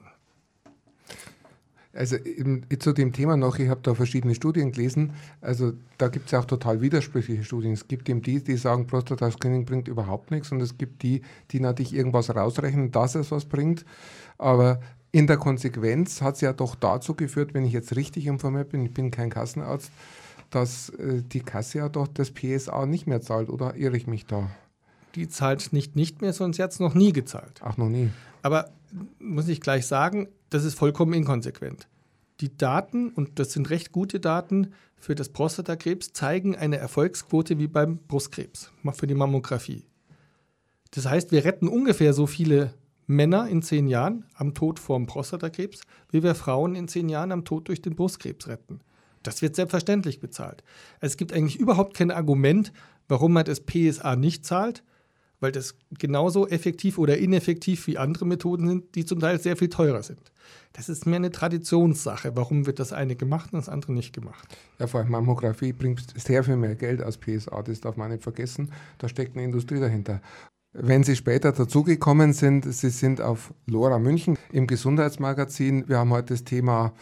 A: Also zu dem Thema noch, ich habe da verschiedene Studien gelesen. Also da gibt es ja auch total widersprüchliche Studien. Es gibt eben die, die sagen, Prostata-Screening bringt überhaupt nichts und es gibt die, die natürlich irgendwas rausrechnen, dass es was bringt. Aber in der Konsequenz hat es ja doch dazu geführt, wenn ich jetzt richtig informiert bin, ich bin kein Kassenarzt, dass äh, die Kasse ja doch das PSA nicht mehr zahlt, oder irre ich mich da?
C: Die zahlt nicht nicht mehr, sie hat es noch nie gezahlt.
A: Ach, noch nie.
C: Aber muss ich gleich sagen, das ist vollkommen inkonsequent. Die Daten, und das sind recht gute Daten für das Prostatakrebs, zeigen eine Erfolgsquote wie beim Brustkrebs, für die Mammographie. Das heißt, wir retten ungefähr so viele Männer in zehn Jahren am Tod vorm Prostatakrebs, wie wir Frauen in zehn Jahren am Tod durch den Brustkrebs retten. Das wird selbstverständlich bezahlt. Es gibt eigentlich überhaupt kein Argument, warum man das PSA nicht zahlt, weil das genauso effektiv oder ineffektiv wie andere Methoden sind, die zum Teil sehr viel teurer sind. Das ist mehr eine Traditionssache. Warum wird das eine gemacht und das andere nicht gemacht?
A: Ja, vor allem Mammographie bringt sehr viel mehr Geld als PSA, das darf man nicht vergessen. Da steckt eine Industrie dahinter. Wenn Sie später dazugekommen sind, Sie sind auf Lora München im Gesundheitsmagazin. Wir haben heute das Thema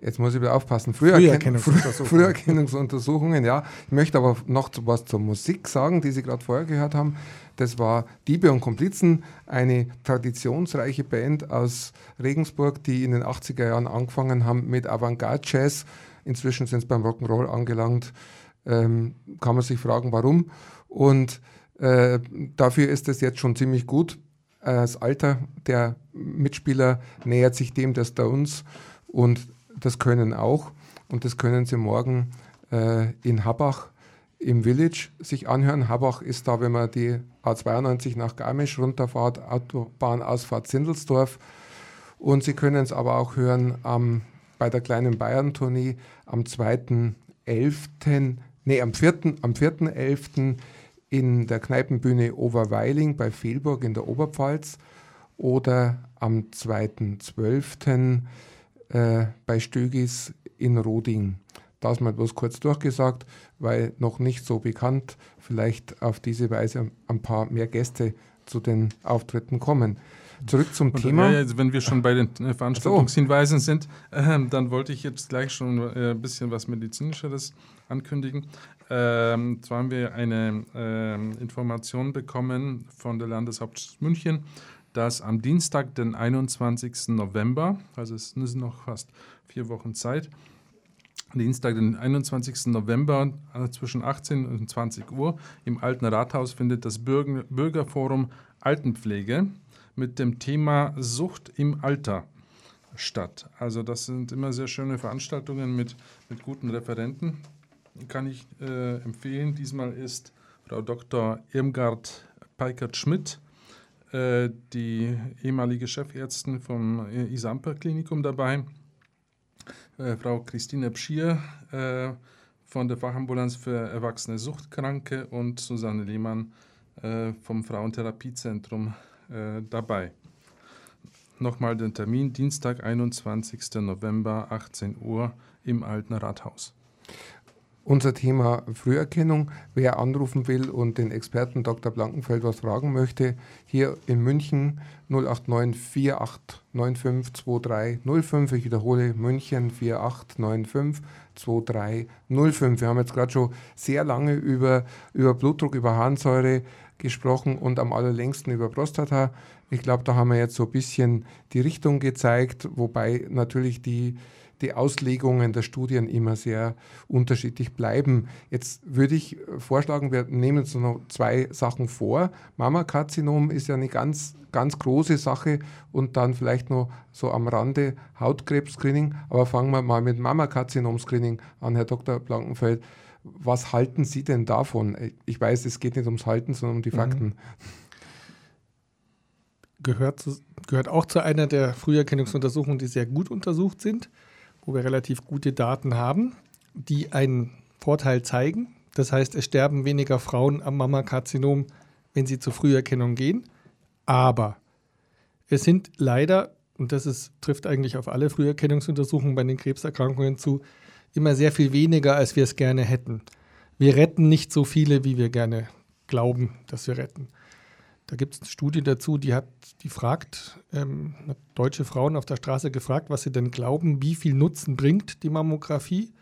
A: Jetzt muss ich wieder aufpassen. Früherkennungsuntersuchungen. Früherkennungsuntersuchungen, ja. Ich möchte aber noch was zur Musik sagen, die Sie gerade vorher gehört haben. Das war Diebe und Komplizen, eine traditionsreiche Band aus Regensburg, die in den 80er Jahren angefangen haben mit Avantgarde-Jazz. Inzwischen sind sie beim Rock'n'Roll angelangt. Ähm, kann man sich fragen, warum. Und äh, dafür ist es jetzt schon ziemlich gut. Äh, das Alter der Mitspieler nähert sich dem der Stones und das können auch. Und das können Sie morgen äh, in Habach im Village sich anhören. Habach ist da, wenn man die A92 nach Garmisch runterfahrt, Autobahnausfahrt Zindelsdorf. Und Sie können es aber auch hören am, bei der kleinen Bayern-Tournee am 2.11., nee, am 4.11. Am 4 in der Kneipenbühne Oberweiling bei Fehlburg in der Oberpfalz oder am 2.12. Äh, bei Stögis in Roding. Das mal bloß kurz durchgesagt, weil noch nicht so bekannt, vielleicht auf diese Weise ein paar mehr Gäste zu den Auftritten kommen. Zurück zum
B: Und,
A: Thema.
B: Ja, wenn wir schon bei den äh, Veranstaltungshinweisen sind, äh, dann wollte ich jetzt gleich schon äh, ein bisschen was Medizinischeres ankündigen. Ähm, zwar haben wir eine ähm, Information bekommen von der Landeshauptstadt München, dass am Dienstag, den 21. November, also es sind noch fast vier Wochen Zeit, Dienstag, den 21. November äh, zwischen 18 und 20 Uhr im Alten Rathaus findet das Bürger Bürgerforum Altenpflege mit dem Thema Sucht im Alter statt. Also das sind immer sehr schöne Veranstaltungen mit, mit guten Referenten kann ich äh, empfehlen. Diesmal ist Frau Dr. Irmgard Peikert-Schmidt, die ehemalige Chefärztin vom äh, Isamper-Klinikum dabei, äh, Frau Christine Pschier äh, von der Fachambulanz für erwachsene Suchtkranke und Susanne Lehmann äh, vom Frauentherapiezentrum dabei. Nochmal den Termin, Dienstag, 21. November, 18 Uhr im Alten Rathaus
A: unser Thema Früherkennung. Wer anrufen will und den Experten Dr. Blankenfeld was fragen möchte, hier in München 089 4895 2305. Ich wiederhole München 4895 2305. Wir haben jetzt gerade schon sehr lange über, über Blutdruck, über Harnsäure gesprochen und am allerlängsten über Prostata. Ich glaube, da haben wir jetzt so ein bisschen die Richtung gezeigt, wobei natürlich die die Auslegungen der Studien immer sehr unterschiedlich bleiben. Jetzt würde ich vorschlagen, wir nehmen uns noch zwei Sachen vor. Mammakarzinom ist ja eine ganz, ganz große Sache und dann vielleicht noch so am Rande Hautkrebs-Screening. Aber fangen wir mal mit Mammakarzinom-Screening an, Herr Dr. Blankenfeld. Was halten Sie denn davon? Ich weiß, es geht nicht ums Halten, sondern um die mhm. Fakten. Mhm.
C: Gehört, zu, gehört auch zu einer der Früherkennungsuntersuchungen, die sehr gut untersucht sind wo wir relativ gute Daten haben, die einen Vorteil zeigen. Das heißt, es sterben weniger Frauen am Mammakarzinom, wenn sie zur Früherkennung gehen. Aber es sind leider, und das ist, trifft eigentlich auf alle Früherkennungsuntersuchungen bei den Krebserkrankungen zu, immer sehr viel weniger, als wir es gerne hätten. Wir retten nicht so viele, wie wir gerne glauben, dass wir retten. Da gibt es eine Studie dazu, die hat, die fragt, ähm, deutsche Frauen auf der Straße gefragt, was sie denn glauben, wie viel Nutzen bringt die Mammographie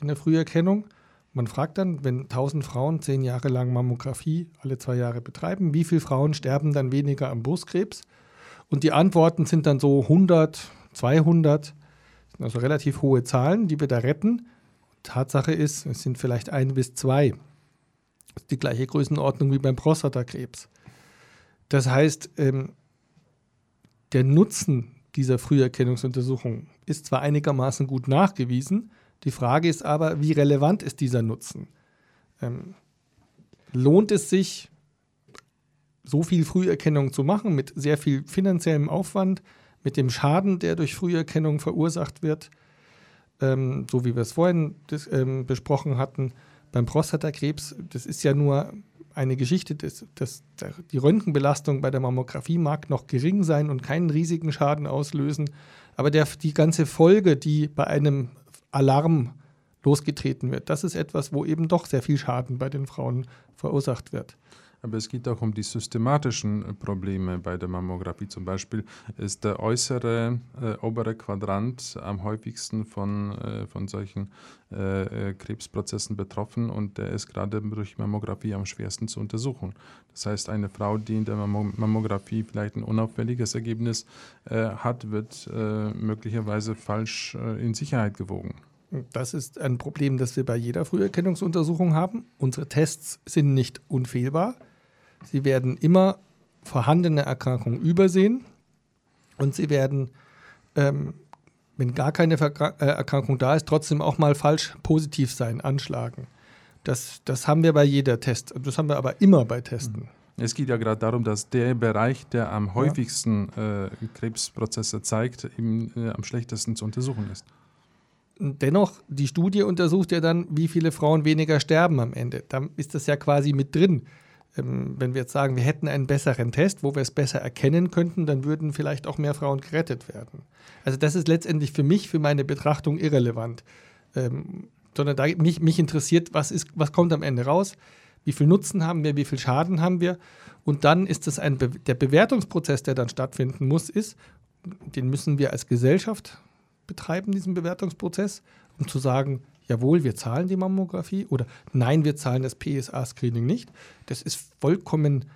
C: in der Früherkennung. Man fragt dann, wenn 1000 Frauen zehn Jahre lang Mammographie alle zwei Jahre betreiben, wie viele Frauen sterben dann weniger am Brustkrebs? Und die Antworten sind dann so 100, 200, also relativ hohe Zahlen, die wir da retten. Tatsache ist, es sind vielleicht ein bis zwei. Das ist die gleiche Größenordnung wie beim Prostatakrebs. Das heißt, ähm, der Nutzen dieser Früherkennungsuntersuchung ist zwar einigermaßen gut nachgewiesen, die Frage ist aber, wie relevant ist dieser Nutzen? Ähm, lohnt es sich, so viel Früherkennung zu machen mit sehr viel finanziellem Aufwand, mit dem Schaden, der durch Früherkennung verursacht wird, ähm, so wie wir es vorhin ähm, besprochen hatten, beim Prostatakrebs, das ist ja nur eine Geschichte, dass, dass die Röntgenbelastung bei der Mammographie mag noch gering sein und keinen riesigen Schaden auslösen, aber der, die ganze Folge, die bei einem Alarm losgetreten wird, das ist etwas, wo eben doch sehr viel Schaden bei den Frauen verursacht wird.
B: Aber es geht auch um die systematischen äh, Probleme bei der Mammographie. Zum Beispiel ist der äußere, äh, obere Quadrant am häufigsten von, äh, von solchen äh, äh, Krebsprozessen betroffen und der ist gerade durch Mammographie am schwersten zu untersuchen. Das heißt, eine Frau, die in der Mammographie vielleicht ein unauffälliges Ergebnis äh, hat, wird möglicherweise falsch in Sicherheit gewogen.
C: Das ist ein Problem, das wir bei jeder Früherkennungsuntersuchung haben. Unsere Tests sind nicht unfehlbar. Sie werden immer vorhandene Erkrankungen übersehen und sie werden, ähm, wenn gar keine Verkra äh, Erkrankung da ist, trotzdem auch mal falsch positiv sein, anschlagen. Das, das haben wir bei jeder Test. Das haben wir aber immer bei Testen.
B: Es geht ja gerade darum, dass der Bereich, der am häufigsten äh, Krebsprozesse zeigt, eben äh, am schlechtesten zu untersuchen ist.
C: Dennoch, die Studie untersucht ja dann, wie viele Frauen weniger sterben am Ende. Da ist das ja quasi mit drin wenn wir jetzt sagen, wir hätten einen besseren Test, wo wir es besser erkennen könnten, dann würden vielleicht auch mehr Frauen gerettet werden. Also das ist letztendlich für mich, für meine Betrachtung irrelevant. Ähm, sondern da mich, mich interessiert, was, ist, was kommt am Ende raus, wie viel Nutzen haben wir, wie viel Schaden haben wir. Und dann ist es ein Be der Bewertungsprozess, der dann stattfinden muss, ist, den müssen wir als Gesellschaft betreiben, diesen Bewertungsprozess, um zu sagen, jawohl, wir zahlen die Mammographie oder nein, wir zahlen das PSA-Screening nicht. Das ist vollkommen,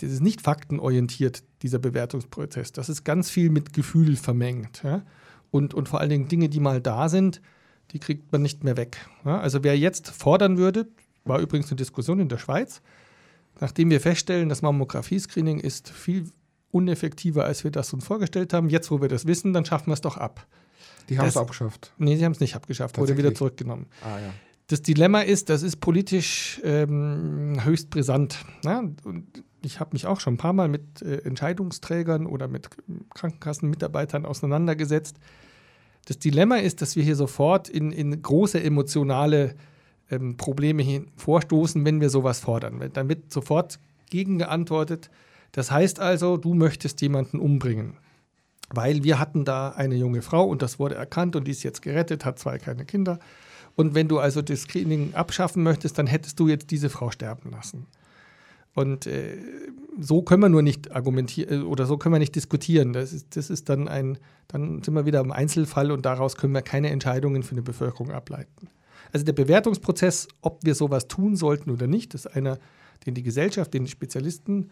C: das ist nicht faktenorientiert, dieser Bewertungsprozess. Das ist ganz viel mit Gefühl vermengt. Ja? Und, und vor allen Dingen Dinge, die mal da sind, die kriegt man nicht mehr weg. Ja? Also wer jetzt fordern würde, war übrigens eine Diskussion in der Schweiz, nachdem wir feststellen, das Mammographie-Screening ist viel uneffektiver, als wir das uns vorgestellt haben. Jetzt, wo wir das wissen, dann schaffen wir es doch ab.
A: Die haben es abgeschafft.
C: Nee, sie haben es nicht abgeschafft, wurde wieder zurückgenommen. Ah, ja. Das Dilemma ist, das ist politisch ähm, höchst brisant. Und ich habe mich auch schon ein paar Mal mit äh, Entscheidungsträgern oder mit Krankenkassenmitarbeitern auseinandergesetzt. Das Dilemma ist, dass wir hier sofort in, in große emotionale ähm, Probleme vorstoßen, wenn wir sowas fordern. Dann wird sofort gegengeantwortet. Das heißt also, du möchtest jemanden umbringen weil wir hatten da eine junge Frau und das wurde erkannt und die ist jetzt gerettet, hat zwei kleine Kinder. Und wenn du also das Screening abschaffen möchtest, dann hättest du jetzt diese Frau sterben lassen. Und äh, so können wir nur nicht argumentieren äh, oder so können wir nicht diskutieren. Das ist, das ist dann ein, dann sind wir wieder im Einzelfall und daraus können wir keine Entscheidungen für eine Bevölkerung ableiten. Also der Bewertungsprozess, ob wir sowas tun sollten oder nicht, ist einer, den die Gesellschaft, den die Spezialisten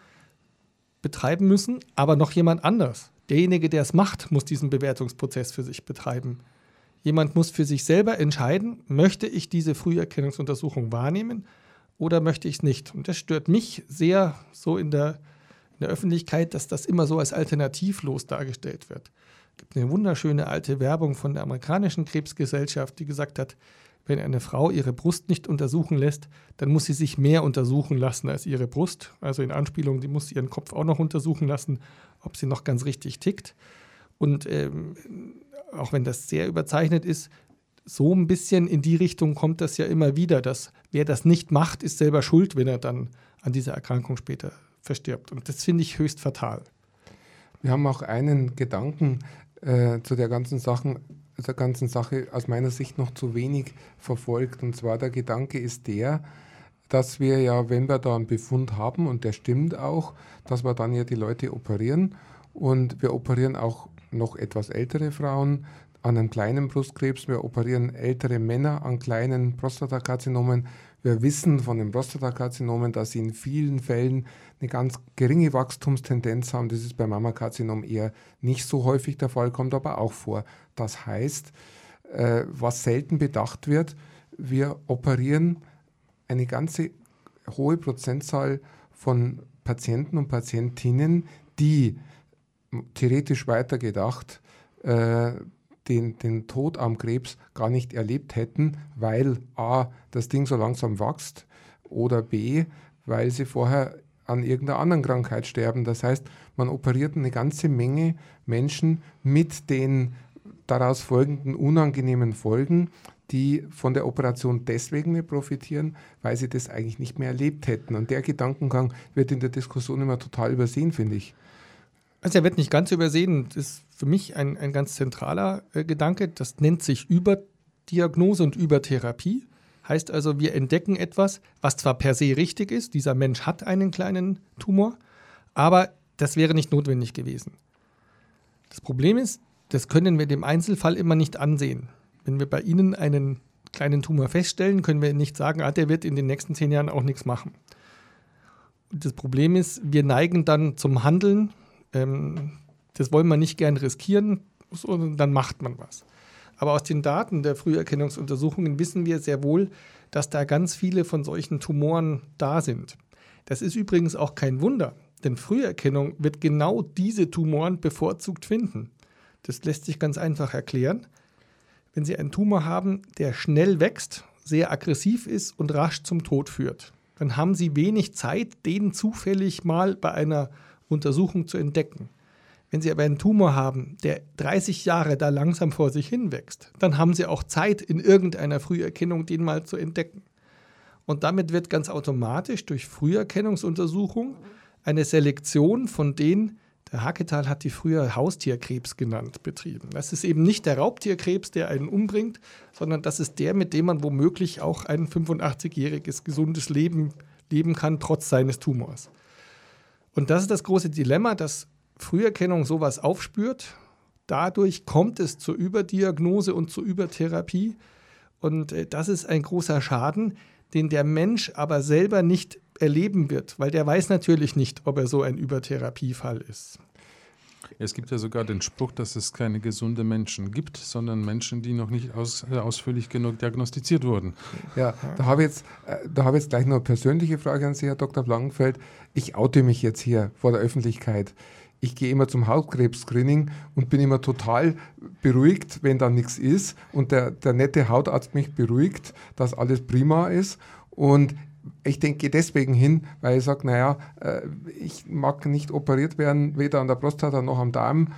C: betreiben müssen, aber noch jemand anders. Derjenige, der es macht, muss diesen Bewertungsprozess für sich betreiben. Jemand muss für sich selber entscheiden, möchte ich diese Früherkennungsuntersuchung wahrnehmen oder möchte ich es nicht. Und das stört mich sehr so in der, in der Öffentlichkeit, dass das immer so als alternativlos dargestellt wird. Es gibt eine wunderschöne alte Werbung von der amerikanischen Krebsgesellschaft, die gesagt hat, wenn eine Frau ihre Brust nicht untersuchen lässt, dann muss sie sich mehr untersuchen lassen als ihre Brust. Also in Anspielung, die muss ihren Kopf auch noch untersuchen lassen, ob sie noch ganz richtig tickt. Und ähm, auch wenn das sehr überzeichnet ist, so ein bisschen in die Richtung kommt das ja immer wieder, dass wer das nicht macht, ist selber schuld, wenn er dann an dieser Erkrankung später verstirbt. Und das finde ich höchst fatal.
A: Wir haben auch einen Gedanken äh, zu der ganzen Sachen der ganzen Sache aus meiner Sicht noch zu wenig verfolgt. Und zwar der Gedanke ist der, dass wir ja, wenn wir da einen Befund haben, und der stimmt auch, dass wir dann ja die Leute operieren. Und wir operieren auch noch etwas ältere Frauen an einem kleinen Brustkrebs. Wir operieren ältere Männer an kleinen Prostatakarzinomen. Wir wissen von den Prostatakarzinomen, dass sie in vielen Fällen eine ganz geringe Wachstumstendenz haben. Das ist beim Mammakarzinom eher nicht so häufig der Fall, kommt aber auch vor. Das heißt, äh, was selten bedacht wird, wir operieren eine ganze hohe Prozentzahl von Patienten und Patientinnen, die theoretisch weitergedacht äh, den, den Tod am Krebs gar nicht erlebt hätten, weil a, das Ding so langsam wächst oder b, weil sie vorher an irgendeiner anderen Krankheit sterben. Das heißt, man operiert eine ganze Menge Menschen mit den daraus folgenden unangenehmen Folgen, die von der Operation deswegen nicht profitieren, weil sie das eigentlich nicht mehr erlebt hätten. Und der Gedankengang wird in der Diskussion immer total übersehen, finde ich.
C: Also er wird nicht ganz übersehen. Das ist für mich ein, ein ganz zentraler äh, Gedanke. Das nennt sich Überdiagnose und Übertherapie. Heißt also, wir entdecken etwas, was zwar per se richtig ist, dieser Mensch hat einen kleinen Tumor, aber das wäre nicht notwendig gewesen. Das Problem ist, das können wir dem Einzelfall immer nicht ansehen. Wenn wir bei Ihnen einen kleinen Tumor feststellen, können wir nicht sagen, ah, der wird in den nächsten zehn Jahren auch nichts machen. Das Problem ist, wir neigen dann zum Handeln. Ähm, das wollen wir nicht gern riskieren, sondern dann macht man was. Aber aus den Daten der Früherkennungsuntersuchungen wissen wir sehr wohl, dass da ganz viele von solchen Tumoren da sind. Das ist übrigens auch kein Wunder, denn Früherkennung wird genau diese Tumoren bevorzugt finden. Das lässt sich ganz einfach erklären. Wenn Sie einen Tumor haben, der schnell wächst, sehr aggressiv ist und rasch zum Tod führt, dann haben Sie wenig Zeit, den zufällig mal bei einer Untersuchung zu entdecken. Wenn Sie aber einen Tumor haben, der 30 Jahre da langsam vor sich hinwächst, dann haben Sie auch Zeit, in irgendeiner Früherkennung den mal zu entdecken. Und damit wird ganz automatisch durch Früherkennungsuntersuchung eine Selektion von den, der Hacketal hat die früher Haustierkrebs genannt, betrieben. Das ist eben nicht der Raubtierkrebs, der einen umbringt, sondern das ist der, mit dem man womöglich auch ein 85-jähriges gesundes Leben leben kann, trotz seines Tumors. Und das ist das große Dilemma, dass Früherkennung sowas aufspürt. Dadurch kommt es zur Überdiagnose und zur Übertherapie. Und äh, das ist ein großer Schaden, den der Mensch aber selber nicht erleben wird, weil der weiß natürlich nicht, ob er so ein Übertherapiefall ist.
B: Es gibt ja sogar den Spruch, dass es keine gesunden Menschen gibt, sondern Menschen, die noch nicht aus, äh, ausführlich genug diagnostiziert wurden.
A: Ja, da habe ich, jetzt, äh, da hab ich jetzt gleich noch eine persönliche Frage an Sie, Herr Dr. Blankenfeld. Ich oute mich jetzt hier vor der Öffentlichkeit ich gehe immer zum Hautkrebs-Screening und bin immer total beruhigt, wenn da nichts ist und der, der nette Hautarzt mich beruhigt, dass alles prima ist. Und ich denke deswegen hin, weil ich sage, naja, äh, ich mag nicht operiert werden, weder an der Prostata noch am Darm.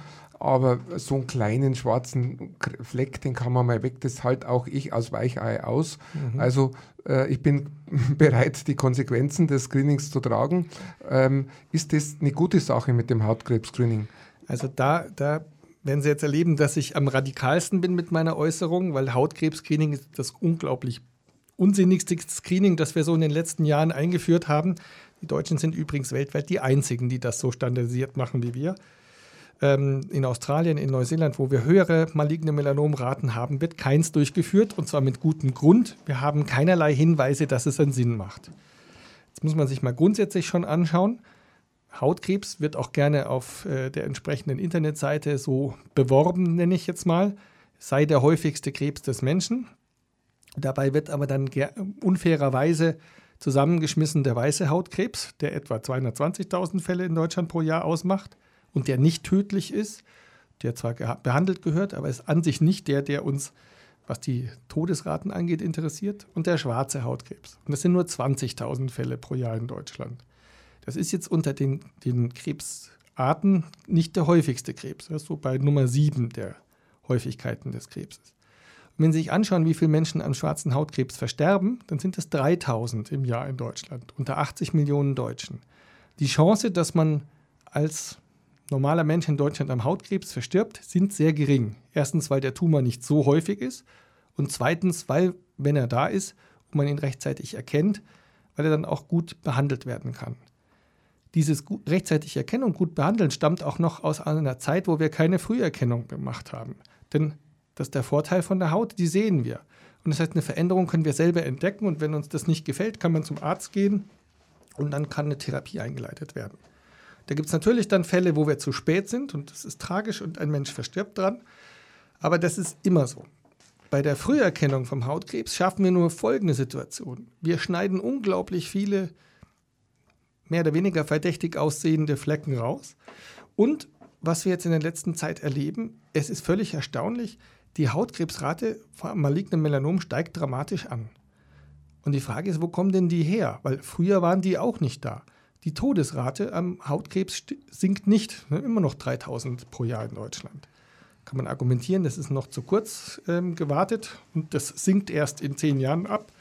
A: Aber so einen kleinen schwarzen Fleck, den kann man mal weg, das halt auch ich als Weichei aus. Mhm. Also äh, ich bin bereit, die Konsequenzen des Screenings zu tragen. Ähm, ist das eine gute Sache mit dem Hautkrebs-Screening?
C: Also da, da werden Sie jetzt erleben, dass ich am radikalsten bin mit meiner Äußerung, weil Hautkrebs-Screening ist das unglaublich unsinnigste Screening, das wir so in den letzten Jahren eingeführt haben. Die Deutschen sind übrigens weltweit die einzigen, die das so standardisiert machen wie wir. Ähm, in Australien, in Neuseeland, wo wir höhere maligne Melanomraten haben, wird keins durchgeführt und zwar mit gutem Grund. Wir haben keinerlei Hinweise, dass es einen Sinn macht. Jetzt muss man sich mal grundsätzlich schon anschauen. Hautkrebs wird auch gerne auf äh, der entsprechenden Internetseite so beworben, nenne ich jetzt mal, sei der häufigste Krebs des Menschen. Dabei wird aber dann unfairerweise zusammengeschmissen der weiße Hautkrebs, der etwa 220.000 Fälle in Deutschland pro Jahr ausmacht und der nicht tödlich ist, der zwar behandelt gehört, aber ist an sich nicht der, der uns, was die Todesraten angeht, interessiert, und der schwarze Hautkrebs. Und das sind nur 20.000 Fälle pro Jahr in Deutschland. Das ist jetzt unter den, den Krebsarten nicht der häufigste Krebs. Das ist so bei Nummer 7 der Häufigkeiten des Krebses. Wenn Sie sich anschauen, wie viele Menschen an schwarzen Hautkrebs versterben, dann sind es 3000 im Jahr in Deutschland, unter 80 Millionen Deutschen. Die Chance, dass man als normaler Mensch in Deutschland am Hautkrebs verstirbt, sind sehr gering. Erstens, weil der Tumor nicht so häufig ist und zweitens, weil, wenn er da ist und man ihn rechtzeitig erkennt, weil er dann auch gut behandelt werden kann. Dieses rechtzeitig erkennen und gut behandeln stammt auch noch aus einer Zeit, wo wir keine Früherkennung gemacht haben. Denn das ist der Vorteil von der Haut, die sehen wir. Und das heißt, eine Veränderung können wir selber entdecken und wenn uns das nicht gefällt, kann man zum Arzt gehen und dann kann eine Therapie eingeleitet werden. Da gibt es natürlich dann Fälle, wo wir zu spät sind und das ist tragisch und ein Mensch verstirbt dran. Aber das ist immer so. Bei der Früherkennung vom Hautkrebs schaffen wir nur folgende Situation. Wir schneiden unglaublich viele mehr oder weniger verdächtig aussehende Flecken raus. Und was wir jetzt in der letzten Zeit erleben, es ist völlig erstaunlich, die Hautkrebsrate vor malignem Melanom steigt dramatisch an. Und die Frage ist, wo kommen denn die her? Weil früher waren die auch nicht da. Die Todesrate am Hautkrebs sinkt nicht, ne, immer noch 3000 pro Jahr in Deutschland. kann man argumentieren, das ist noch zu kurz ähm, gewartet und das sinkt erst in zehn Jahren ab,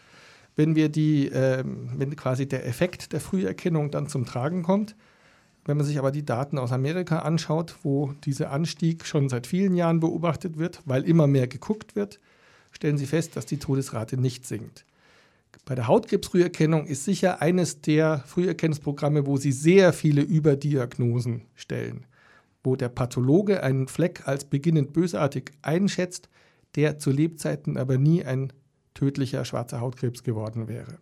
C: wenn wir die, ähm, wenn quasi der Effekt der Früherkennung dann zum Tragen kommt. Wenn man sich aber die Daten aus Amerika anschaut, wo dieser Anstieg schon seit vielen Jahren beobachtet wird, weil immer mehr geguckt wird, stellen Sie fest, dass die Todesrate nicht sinkt. Bei der Hautkrebsfrüherkennung ist sicher eines der Früherkennungsprogramme, wo Sie sehr viele Überdiagnosen stellen, wo der Pathologe einen Fleck als beginnend bösartig einschätzt, der zu Lebzeiten aber nie ein tödlicher schwarzer Hautkrebs geworden wäre.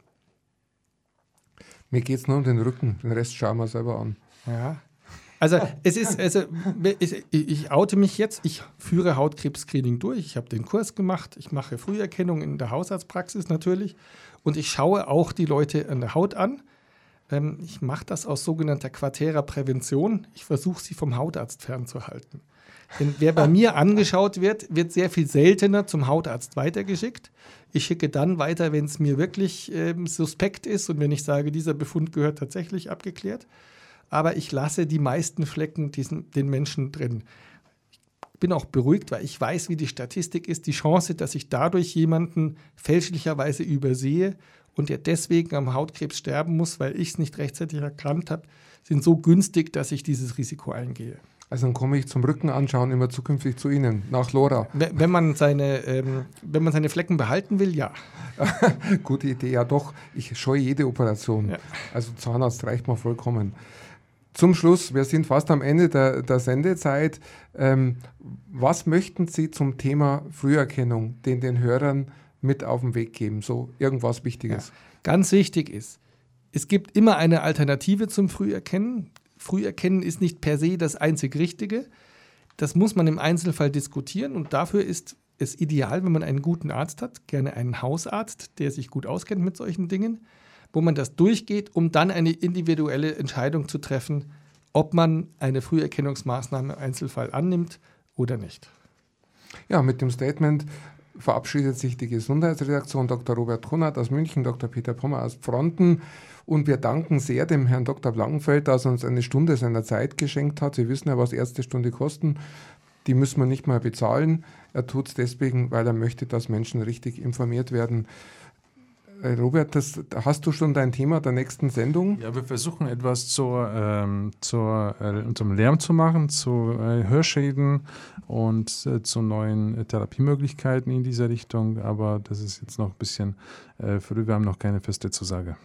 A: Mir geht es nur um den Rücken, den Rest schauen wir selber an.
C: Ja. Also es ist, also ich, ich oute mich jetzt, ich führe Hautkrebs-Screening durch, ich habe den Kurs gemacht, ich mache Früherkennung in der Hausarztpraxis natürlich und ich schaue auch die Leute an der Haut an. Ähm, ich mache das aus sogenannter quartärer Prävention. Ich versuche sie vom Hautarzt fernzuhalten. Denn wer bei mir angeschaut wird, wird sehr viel seltener zum Hautarzt weitergeschickt. Ich schicke dann weiter, wenn es mir wirklich ähm, suspekt ist und wenn ich sage, dieser Befund gehört tatsächlich abgeklärt aber ich lasse die meisten Flecken diesen, den Menschen drin. Ich bin auch beruhigt, weil ich weiß, wie die Statistik ist. Die Chance, dass ich dadurch jemanden fälschlicherweise übersehe und der deswegen am Hautkrebs sterben muss, weil ich es nicht rechtzeitig erkannt habe, sind so günstig, dass ich dieses Risiko eingehe.
A: Also dann komme ich zum Rücken anschauen immer zukünftig zu Ihnen, nach Lora.
C: Wenn man seine, ähm, wenn man seine Flecken behalten will, ja.
A: Gute Idee, ja doch. Ich scheue jede Operation. Ja. Also Zahnarzt reicht mir vollkommen. Zum Schluss, wir sind fast am Ende der, der Sendezeit. Ähm, was möchten Sie zum Thema Früherkennung den, den Hörern mit auf den Weg geben? So irgendwas Wichtiges. Ja,
C: ganz wichtig ist, es gibt immer eine Alternative zum Früherkennen. Früherkennen ist nicht per se das einzig Richtige. Das muss man im Einzelfall diskutieren und dafür ist es ideal, wenn man einen guten Arzt hat, gerne einen Hausarzt, der sich gut auskennt mit solchen Dingen wo man das durchgeht, um dann eine individuelle Entscheidung zu treffen, ob man eine Früherkennungsmaßnahme im Einzelfall annimmt oder nicht.
A: Ja, mit dem Statement verabschiedet sich die Gesundheitsredaktion Dr. Robert Kunert aus München, Dr. Peter Pommer aus Fronten. Und wir danken sehr dem Herrn Dr. Blankenfeld, dass er uns eine Stunde seiner Zeit geschenkt hat. Sie wissen ja, was erste Stunde kosten. Die müssen wir nicht mal bezahlen. Er tut es deswegen, weil er möchte, dass Menschen richtig informiert werden. Äh, Robert, das, hast du schon dein Thema der nächsten Sendung?
B: Ja, wir versuchen etwas zur, ähm, zur, äh, zum Lärm zu machen, zu äh, Hörschäden und äh, zu neuen Therapiemöglichkeiten in dieser Richtung. Aber das ist jetzt noch ein bisschen äh, früh, wir haben noch keine feste Zusage.